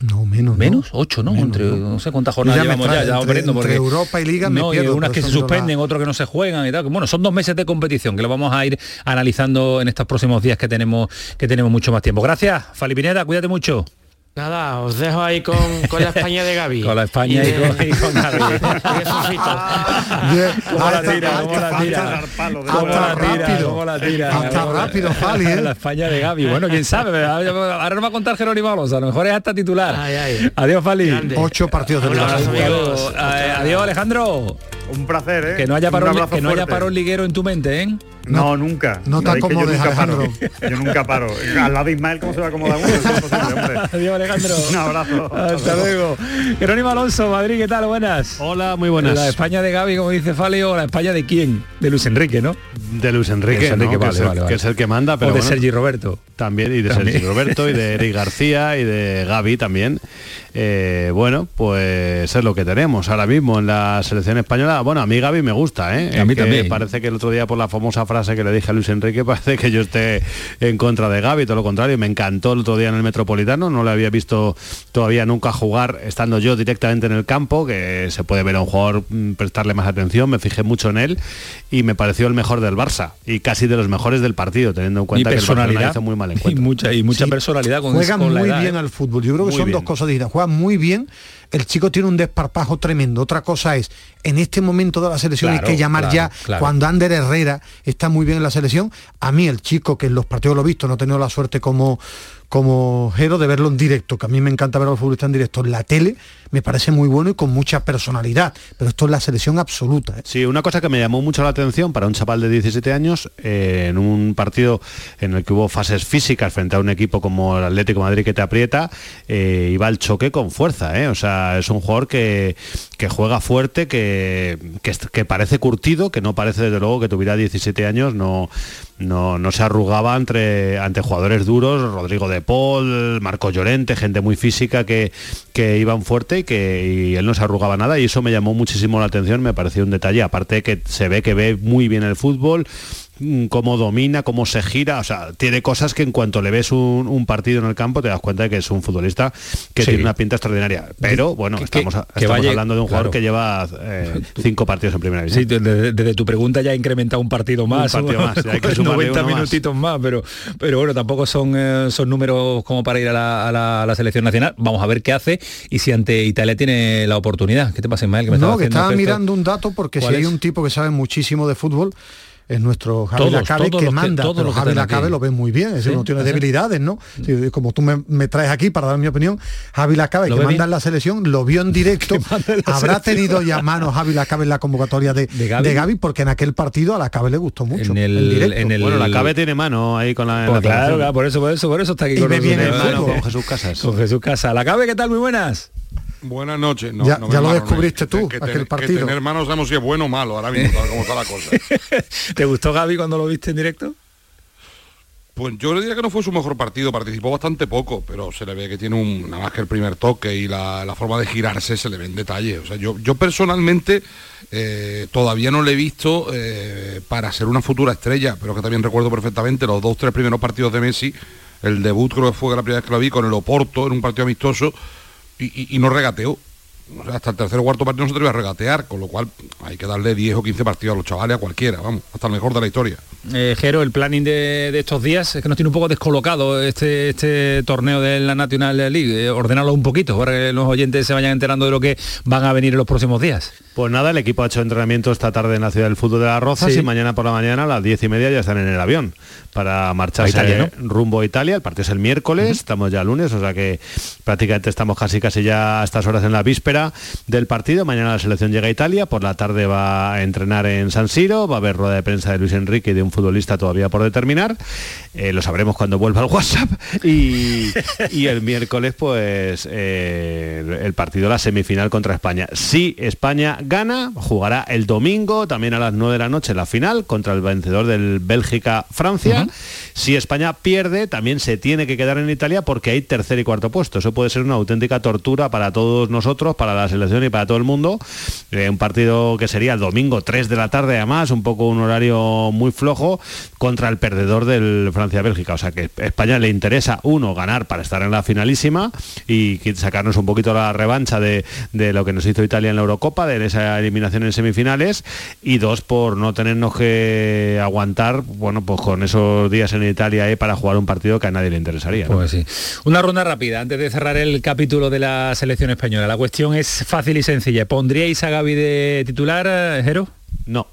C: No, menos.
A: ¿Menos? ¿Ocho, no? entre, no. sé cuántas jornadas llevamos ya,
C: entre-
A: porque
C: Europa y Liga me
A: no, y
C: pierdo,
A: unas
C: por
A: que se suspenden, otros que no se juegan y tal. Bueno, son dos meses de competición que lo vamos a ir analizando en estos próximos días que tenemos que tenemos mucho más tiempo. Gracias, Fali Pineda, cuídate mucho.
R: Nada, os dejo ahí con, con la España de Gaby.
A: Con la España y,
R: de-
A: con, y con Gaby.
R: y.
A: ¿Cómo la tira? ¿Cómo la tira? ¿Cómo la tira? ¿Cómo la tira?
C: Hasta rápido, Fali, ¿eh?
A: La España de Gaby. Bueno, quién sabe. Ahora nos va a contar Jerónimo Alonso. A lo mejor es hasta titular. Adiós, Fali.
C: Ocho partidos de.
A: Eh, Adiós, Alejandro.
D: Un placer, ¿eh?
A: Que no haya
D: Un
A: parón, que no haya parón liguero en tu mente, ¿eh?
D: No, nunca.
C: no te
D: que yo
C: acomodes,
D: nunca paro. Yo nunca paro. Al lado de Ismael, ¿cómo se va a acomodar uno? Es.
A: Adiós, Alejandro.
D: Un abrazo.
A: Hasta luego. Jerónimo Alonso, Madrid, ¿qué tal? Buenas.
X: Hola, muy buenas.
A: La España de Gaby, como dice Fali, o la España de quién? De Luis Enrique, ¿no?
X: De Luis Enrique,
A: Luis Enrique,
X: ¿no?
A: vale,
X: que, es el,
A: vale, vale.
X: que es el que manda, pero
A: o de
X: bueno,
A: Sergi Roberto.
X: También, y de
A: También.
X: Sergi Roberto, y de Eric García, y de Gaby también. Eh, bueno, pues es lo que tenemos ahora mismo en la selección española. Bueno, a mí Gaby me gusta, ¿eh?
A: A mí
X: que
A: también.
X: Parece que el otro día por la famosa frase que le dije a Luis Enrique, parece que yo esté en contra de Gaby, todo lo contrario, me encantó el otro día en el Metropolitano, no le había visto todavía nunca jugar estando yo directamente en el campo, que se puede ver a un jugador mm, prestarle más atención, me fijé mucho en él y me pareció el mejor del Barça y casi de los mejores del partido, teniendo en cuenta que el Barcelona
A: personalidad.
X: hizo muy mal
A: Y
X: encuentro.
A: mucha, y mucha
C: Sí.
A: personalidad con,
C: Juega
A: con la
C: muy
A: edad,
C: bien
A: ¿eh?
C: al fútbol. Yo creo que
X: Muy
C: son
X: bien.
C: dos cosas distintas. Juega muy bien. El chico tiene un desparpajo tremendo. Otra cosa es, en este momento de la selección
A: Claro,
C: hay que llamar
A: claro,
C: ya,
A: claro.
C: cuando Ander Herrera está muy bien en la selección, a mí el chico que en los partidos lo he visto, no he tenido la suerte como como Jero de verlo en directo, que a mí me encanta ver a los futbolistas en directo en la tele, me parece muy bueno y con mucha personalidad, pero esto es la selección absoluta. ¿eh?
X: Sí, una cosa que me llamó mucho la atención para un chaval de 17 años, eh, en un partido en el que hubo fases físicas frente a un equipo como el Atlético Madrid que te aprieta, eh, iba al choque con fuerza, o sea, es un jugador que, juega fuerte, que, que parece curtido, que no parece desde luego que tuviera 17 años, no, no, no se arrugaba ante jugadores duros, Rodrigo de Paul, Marco Llorente, gente muy física que, que iban fuerte y que y él no se arrugaba nada y eso me llamó muchísimo la atención, me pareció un detalle, aparte que se ve que ve muy bien el fútbol, cómo domina, cómo se gira, o sea, tiene cosas que en cuanto le ves un, un partido en el campo te das cuenta de que es un futbolista que
A: Sí.
X: tiene una pinta extraordinaria. Pero bueno,
A: que-
X: estamos,
A: que
X: estamos
A: vaya-
X: hablando de un jugador
A: claro.
X: que lleva eh, cinco partidos en primera división.
A: Sí, desde, desde tu pregunta ya ha incrementado un partido más,
X: partido más, ya hay que sumarle
A: 90
X: uno más.
A: minutitos más, pero, pero bueno, tampoco son, eh, son números como para ir a la, a la- a la selección nacional. Vamos a ver qué hace y si ante Italia tiene la oportunidad. ¿Qué te pasa, Ismael? Que me
C: No, que estaba mirando un dato porque si
A: ¿Cuál
C: hay un tipo que sabe muchísimo de fútbol, es nuestro Javi
A: Todos,
C: Lacabe
A: todos
C: que
A: que-
C: manda,
A: todos
C: pero
A: los que
C: Javi. Lacabe lo ve muy bien, es decir,
A: ¿Sí?
C: no tiene
A: ¿Ah, sí?
C: debilidades, ¿no? Sí, como tú me, me traes aquí para dar mi opinión, Javi Lacabe
A: ¿Lo
C: que manda
A: bien?
C: en la selección, lo vio en directo,
A: en
C: habrá
A: selección.
C: tenido ya mano Javi Lacabe en la convocatoria de,
A: ¿De? Gavi?
C: porque en aquel partido a Lacabe le gustó mucho.
A: En el-
C: directo.
A: en el-
X: Bueno, la Cabe tiene mano ahí con la, en
A: Pues
X: la
A: claro, por eso, por eso, por eso está aquí
C: Y
A: con nosotros.
C: el
X: Mano con Jesús Casas.
A: Con Jesús Casa. La cabe, ¿qué tal? Muy buenas.
Y: Buenas noches. No,
C: Ya-
Y: no
C: ya
Y: ven
C: lo
Y: mano,
C: descubriste
Y: ¿no?
C: tú,
Y: que,
C: aquel
Y: ten-
C: partido.
Y: Que tener manos sabemos si es bueno o malo ahora mismo, tal como está la cosa.
A: ¿Te gustó Gaby cuando lo viste en directo?
Y: Pues yo le diría que no fue su mejor partido, participó bastante poco, pero se le ve que tiene un, nada más que el primer toque y la, la forma de girarse se le ve en detalle. O sea, yo, yo personalmente eh, todavía no le he visto eh, para ser una futura estrella, pero que también recuerdo perfectamente los dos, tres primeros partidos de Messi, el debut creo que fue la primera vez que lo vi con el Oporto en un partido amistoso y, y- no regateó. Hasta el tercer o cuarto partido no se atrevió a regatear, con lo cual hay que darle 10 o 15 partidos a los chavales, a cualquiera, vamos, hasta el mejor de la historia.
A: Eh, Jero, el planning de, de estos días es que nos tiene un poco descolocado este, este torneo de la National League. Eh, ordenarlo un poquito para que los oyentes se vayan enterando de lo que van a venir en los próximos días.
X: Pues nada, el equipo ha hecho entrenamiento esta tarde en la ciudad del fútbol de las Rozas
A: Sí.
X: y mañana por la mañana a las diez y media ya están en el avión para marcharse
A: A Italia,
X: rumbo a Italia. El partido es el miércoles, estamos ya lunes, o sea que prácticamente estamos casi casi ya a estas horas en la víspera del partido. Mañana la selección llega a Italia, por la tarde va a entrenar en San Siro, va a haber rueda de prensa de Luis Enrique y de un futbolista todavía por determinar. Eh, lo sabremos cuando vuelva al WhatsApp. Y, y el miércoles, pues, eh, el partido, la semifinal contra España. Si España gana, jugará el domingo, también a las 9 de la noche, la final, contra el vencedor del Bélgica-Francia. Si España pierde, también se tiene que quedar en Italia porque hay tercer y cuarto puesto. Eso puede ser una auténtica tortura para todos nosotros, para la selección y para todo el mundo. Eh, un partido que sería el domingo 3 de la tarde, además, un poco un horario muy flojo, contra el perdedor del Francia-Bélgica. O sea que a España le interesa, uno, ganar para estar en la finalísima y sacarnos un poquito la revancha de, de lo que nos hizo Italia en la Eurocopa, de esa eliminación en semifinales, y dos, por no tenernos que aguantar, bueno, pues con esos días en Italia eh, para jugar un partido que a nadie le interesaría. ¿no?
A: Pues sí. Una ronda rápida antes de cerrar el capítulo de la selección española. La cuestión es fácil y sencilla. ¿Pondríais a Gaby de titular, eh, Jero?
X: No.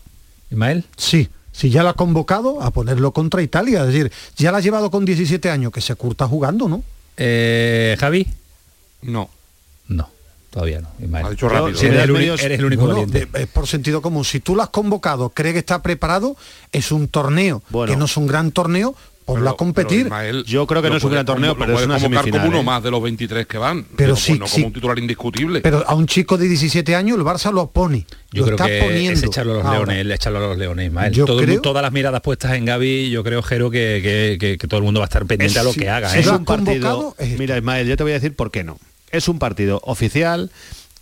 A: ¿Ismael?
C: Sí, si ya la ha convocado a ponerlo contra Italia, es decir, ya la ha llevado con 17 años, que se curta jugando, ¿no?
A: Eh, Javi.
Y: No.
A: No, todavía no. Ismael.
Y: Ha dicho rápido.
A: Si eres, el, uni-
C: medios-
A: eres el único valiente.
C: es por sentido común. Si tú lo has convocado, cree que está preparado, es un torneo, que no es un gran torneo, ponlo a competir.
X: Yo creo que no es un gran torneo, pero es una
Y: convocar
X: semifinal,
Y: como uno
X: ¿eh?
Y: más de los 23 que van.
C: Pero
Y: no,
C: sí,
Y: pues no
C: sí.
Y: como un titular indiscutible.
C: Pero a un chico de 17 años el Barça lo pone.
A: Yo
C: lo
A: creo
C: está
A: que
C: poniendo.
A: es echarlo a los
C: ahora.
A: leones, echarlo a los leones, Ismael.
C: Yo
A: Todo
C: creo-
A: todas las miradas puestas en Gaby, yo creo, Jero, que, que- que- que todo el mundo va a estar pendiente a lo que haga. ¿eh?
X: Es un partido. Mira, Ismael, yo te voy a decir por qué no. Es un partido oficial.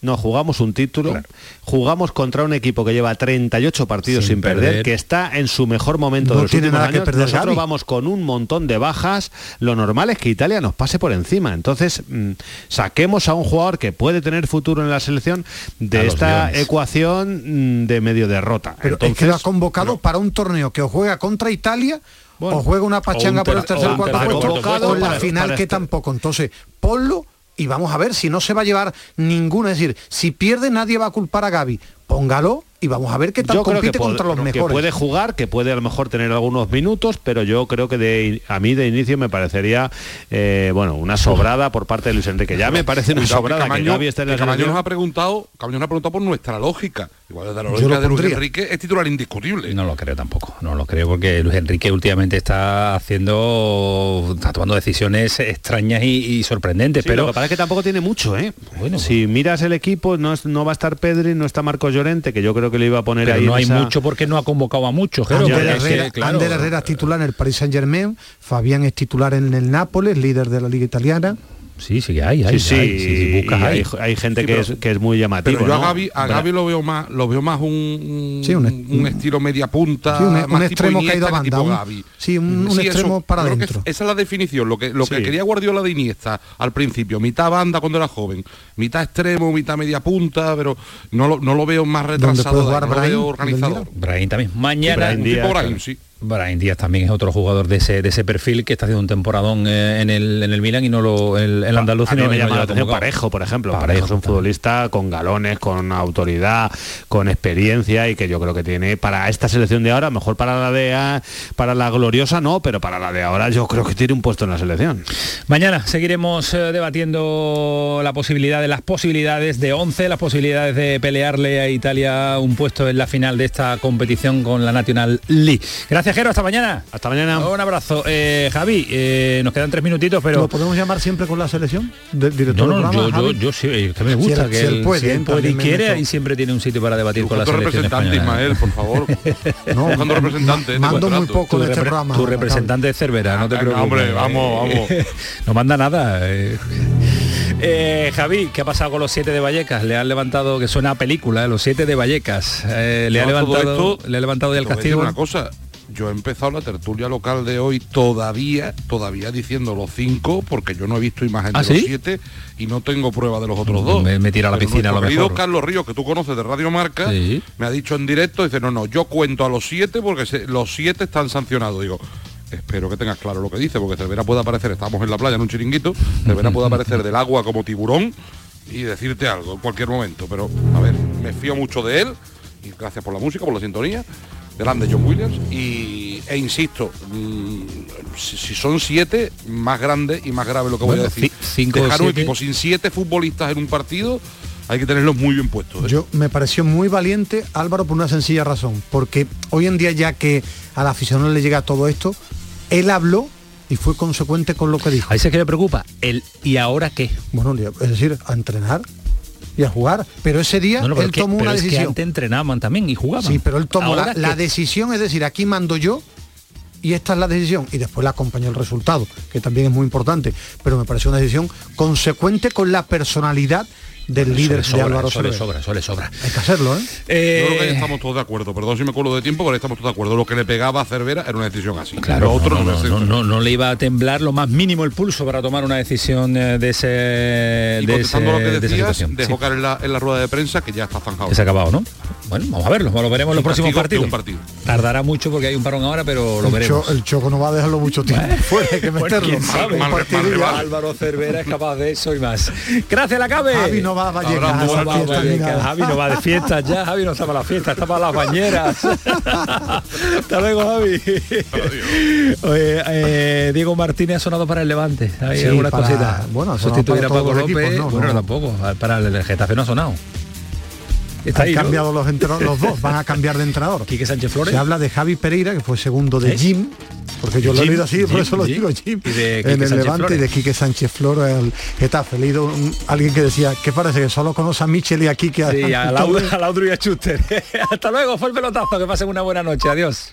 X: No jugamos un título, jugamos contra un equipo que lleva 38 partidos sin,
A: Sin
X: perder,
A: perder.
X: que está en su mejor momento
C: No
X: de los
C: tiene
X: últimos
C: nada que perder
X: Nosotros vamos con un montón de bajas. Lo normal es que Italia nos pase por encima. Entonces, mm, saquemos a un jugador que puede tener futuro en la selección de esta ecuación mm, de medio derrota.
C: Pero es que lo ha convocado para un torneo que o juega contra Italia o juega una pachanga
X: un
C: por el
X: ter-
C: tercer
X: o
C: cuarto puesto, o la final que
X: estar-
C: tampoco. Entonces, ponlo y vamos a ver si no se va a llevar ninguno. Es decir, si pierde nadie va a culpar a Gaby. Póngalo y vamos a ver qué tal
X: yo creo que,
C: compite contra los
X: que
C: mejores.
X: puede jugar, que puede a lo mejor tener algunos minutos, pero yo creo que de, a mí de inicio me parecería eh, bueno una sobrada por parte de Luis Enrique. Ya me parece una sobrada que,
Y: Camaño,
X: esté en la
Y: que Camaño nos ha preguntado, Camaño nos ha preguntado por nuestra lógica. Igual desde la
A: Yo
Y: lógica
A: lo
Y: de Luis. Enrique es titular indiscutible.
A: No lo creo tampoco, no lo creo porque Luis Enrique últimamente está haciendo, está tomando decisiones extrañas y, y sorprendentes,
X: Sí,
A: pero
X: lo que pasa es que tampoco tiene mucho, ¿eh? si miras el equipo, no, es- no va a estar Pedri, no está Marco Llorente, que yo creo que le iba a poner
A: pero
X: ahí
A: no hay
X: esa-
A: mucho porque no ha convocado a muchos, Jero,
C: Ander
A: porque es que,
C: Herrera,
A: claro,
C: Ander Herrera es titular en el Paris Saint Germain, Fabián es titular en el Nápoles, líder de la Liga Italiana.
A: Sí, sí que hay, hay,
X: sí,
A: hay, sí, sí, buscas hay.
X: gente
Y: Sí,
X: que,
Y: pero-
X: es, que es muy llamativo.
Y: Pero yo
X: ¿no?
Y: a Gaby, a Gaby lo veo más, lo veo más un,
C: Sí, un-
Y: un estilo media punta,
C: Sí, un- un
Y: más tipo
C: extremo que ha ido
Y: Iniesta
C: a banda,
Y: tipo
C: un-
Y: Gavi.
C: sí, un- un extremo para
Y: creo que
C: adentro.
Y: Esa es la definición, lo que lo que quería Guardiola de Iniesta al principio, mitad banda cuando era joven, mitad extremo, mitad media punta, pero no lo, no lo veo más retrasado, no lo
C: Brahim,
Y: veo
C: del
Y: organizador.
A: Brahim también. Mañana
Y: un tipo Brahim, sí.
A: Brahim Díaz también es otro jugador de ese, de ese perfil que está haciendo un temporadón eh, en el, en el Milan y no lo el, el andaluz
X: A
A: y
X: mí
A: no-
X: me
A: no
X: llama la atención. Parejo, por ejemplo.
A: Parejo
X: Parejo, es un futbolista con galones, con autoridad, con experiencia y que yo creo que tiene para esta selección de ahora, mejor para la de a- para la gloriosa no, pero para la de ahora yo creo que tiene un puesto en la selección.
A: Mañana seguiremos eh, debatiendo la posibilidad de las posibilidades de 11, las posibilidades de pelearle a Italia un puesto en la final de esta competición con la National League. Gracias, Hasta mañana.
X: Hasta mañana.
A: Un abrazo. Eh, Javi, eh, nos quedan tres minutitos, pero...
C: ¿Lo podemos llamar siempre con la selección? Del director
A: No, no,
C: programa,
A: yo, yo, yo sí, es que me
C: Si
A: gusta
C: él-
A: que
C: si él puede,
A: si él puede y
C: me
A: quiere y siempre tiene un sitio para debatir con la selección
Y: representante,
A: española.
Y: Ismael, por favor.
C: No,
Y: Buscando representante. de
C: mando muy poco
A: Tu,
C: en este programa.
A: tu representante es Cervera, no te preocupes.
Y: hombre, vamos, vamos.
A: no manda nada. eh. Eh, Javi, ¿qué ha pasado con los siete de Vallecas? Le han levantado, que suena a película, eh, los siete de Vallecas. Eh, le, ha
Y: No,
A: levantado,
Y: esto-
A: le ha levantado del castigo.
Y: una cosa. Yo he empezado la tertulia local de hoy todavía, todavía diciendo los cinco, porque yo no he visto imagen
A: ¿Ah,
Y: de los
A: sí?
Y: siete y no tengo prueba de los otros dos.
A: Me- me tira a la
Y: Pero
A: piscina, a lo
Y: nuestro querido
A: mejor.
Y: Carlos Ríos, que tú conoces de Radio Marca,
A: Sí.
Y: me ha dicho en directo, dice, no, no, yo cuento a los siete porque se- los siete están sancionados. Digo, espero que tengas claro lo que dice, porque Cervera puede aparecer, estamos en la playa en un chiringuito, Cervera puede aparecer del agua como tiburón y decirte algo en cualquier momento, pero a ver, me fío mucho de él, y gracias por la música, por la sintonía, grande John Williams, y, e insisto, mm, si, si son siete, más grande y más grave lo que voy a decir.
A: ci- cinco
Y: Dejar un equipo sin siete futbolistas en un partido, hay que tenerlos muy bien puestos. ¿eh?
C: Yo me pareció muy valiente Álvaro por una sencilla razón, porque hoy en día ya que a la afición le llega todo esto, él habló y fue consecuente con lo que dijo.
A: Ahí se que le preocupa. El ¿y ahora qué?
C: Bueno, es decir, a entrenar y a jugar. Pero ese día
A: No, no, pero
C: él
A: que-
C: tomó
A: pero
C: una
A: es que
C: decisión.
A: antes entrenaban también y jugaban.
C: Sí, pero él tomó la, la
A: que-
C: decisión, es decir, aquí mando yo y esta es la decisión. Y después la acompañó el resultado, que también es muy importante. Pero me pareció una decisión consecuente con la personalidad del líder
A: le
C: de
A: sobra,
C: Álvaro
A: eso le
C: Soler.
A: sobra, sobra.
C: Hay que hacerlo, ¿eh?
Y: Yo creo que ahí estamos todos de acuerdo, perdón si me acuerdo de tiempo, pero ahí estamos todos de acuerdo. Lo que le pegaba a Cervera era una decisión así.
A: Claro,
Y: Lo otro
A: no,
Y: no,
A: no, no, no, no le iba a temblar lo más mínimo el pulso para tomar una decisión eh, de ese
Y: Y
A: de, ese-
Y: contestando lo que
A: de esa
Y: decías,
A: situación.
Y: dejó
A: Sí,
Y: caer en la, en la rueda de prensa que ya está zanjado.
A: que se ha acabado, ¿no? Bueno, vamos a verlo, lo veremos en los próximos partidos.
Y: partido.
A: Tardará mucho porque hay un parón ahora, pero lo
C: El,
A: veremos.
C: Cho- el Choco no va a dejarlo mucho tiempo fuera, hay que
A: Bueno,
C: meterlo.
A: quién sabe,
C: Un partidillo.
A: Álvaro Cervera es capaz de eso y más. Gracias, la cabe.
C: Javi no va a Vallecas
A: Abrazo,
C: a esa
A: buenas
C: fiesta
A: noches.
C: ni nada.
A: Javi no va de fiestas ya, Javi no está para la fiesta, está para las bañeras. Hasta luego, Javi. Oye, eh, Diego Martínez ha sonado para el Levante. Hay
C: Sí,
A: algunas
C: para-
A: cositas.
C: bueno,
A: Sustituir
C: para
A: a Paco López.
C: equipos, no,
A: bueno,
C: no.
A: tampoco. Para el Getafe no ha sonado. Está
C: Han
A: ahí, ¿no?
C: cambiado los, dos, van a cambiar de entrenador.
A: Quique Sánchez Flores.
C: Se habla de Javi Pereira, que fue segundo de. Jim, porque yo lo he leído así, por eso lo
A: Jim.
C: digo Jim,
A: Y de Quique
C: en el
A: Sánchez
C: Levante y de Quique Sánchez Flores al Getafe. He leído un- alguien que decía, ¿qué parece? Que solo conoce a Michel y a Quique.
A: Sí, a Laudru y a Schuster. Hasta luego, fue el pelotazo. Que pasen una buena noche. Adiós.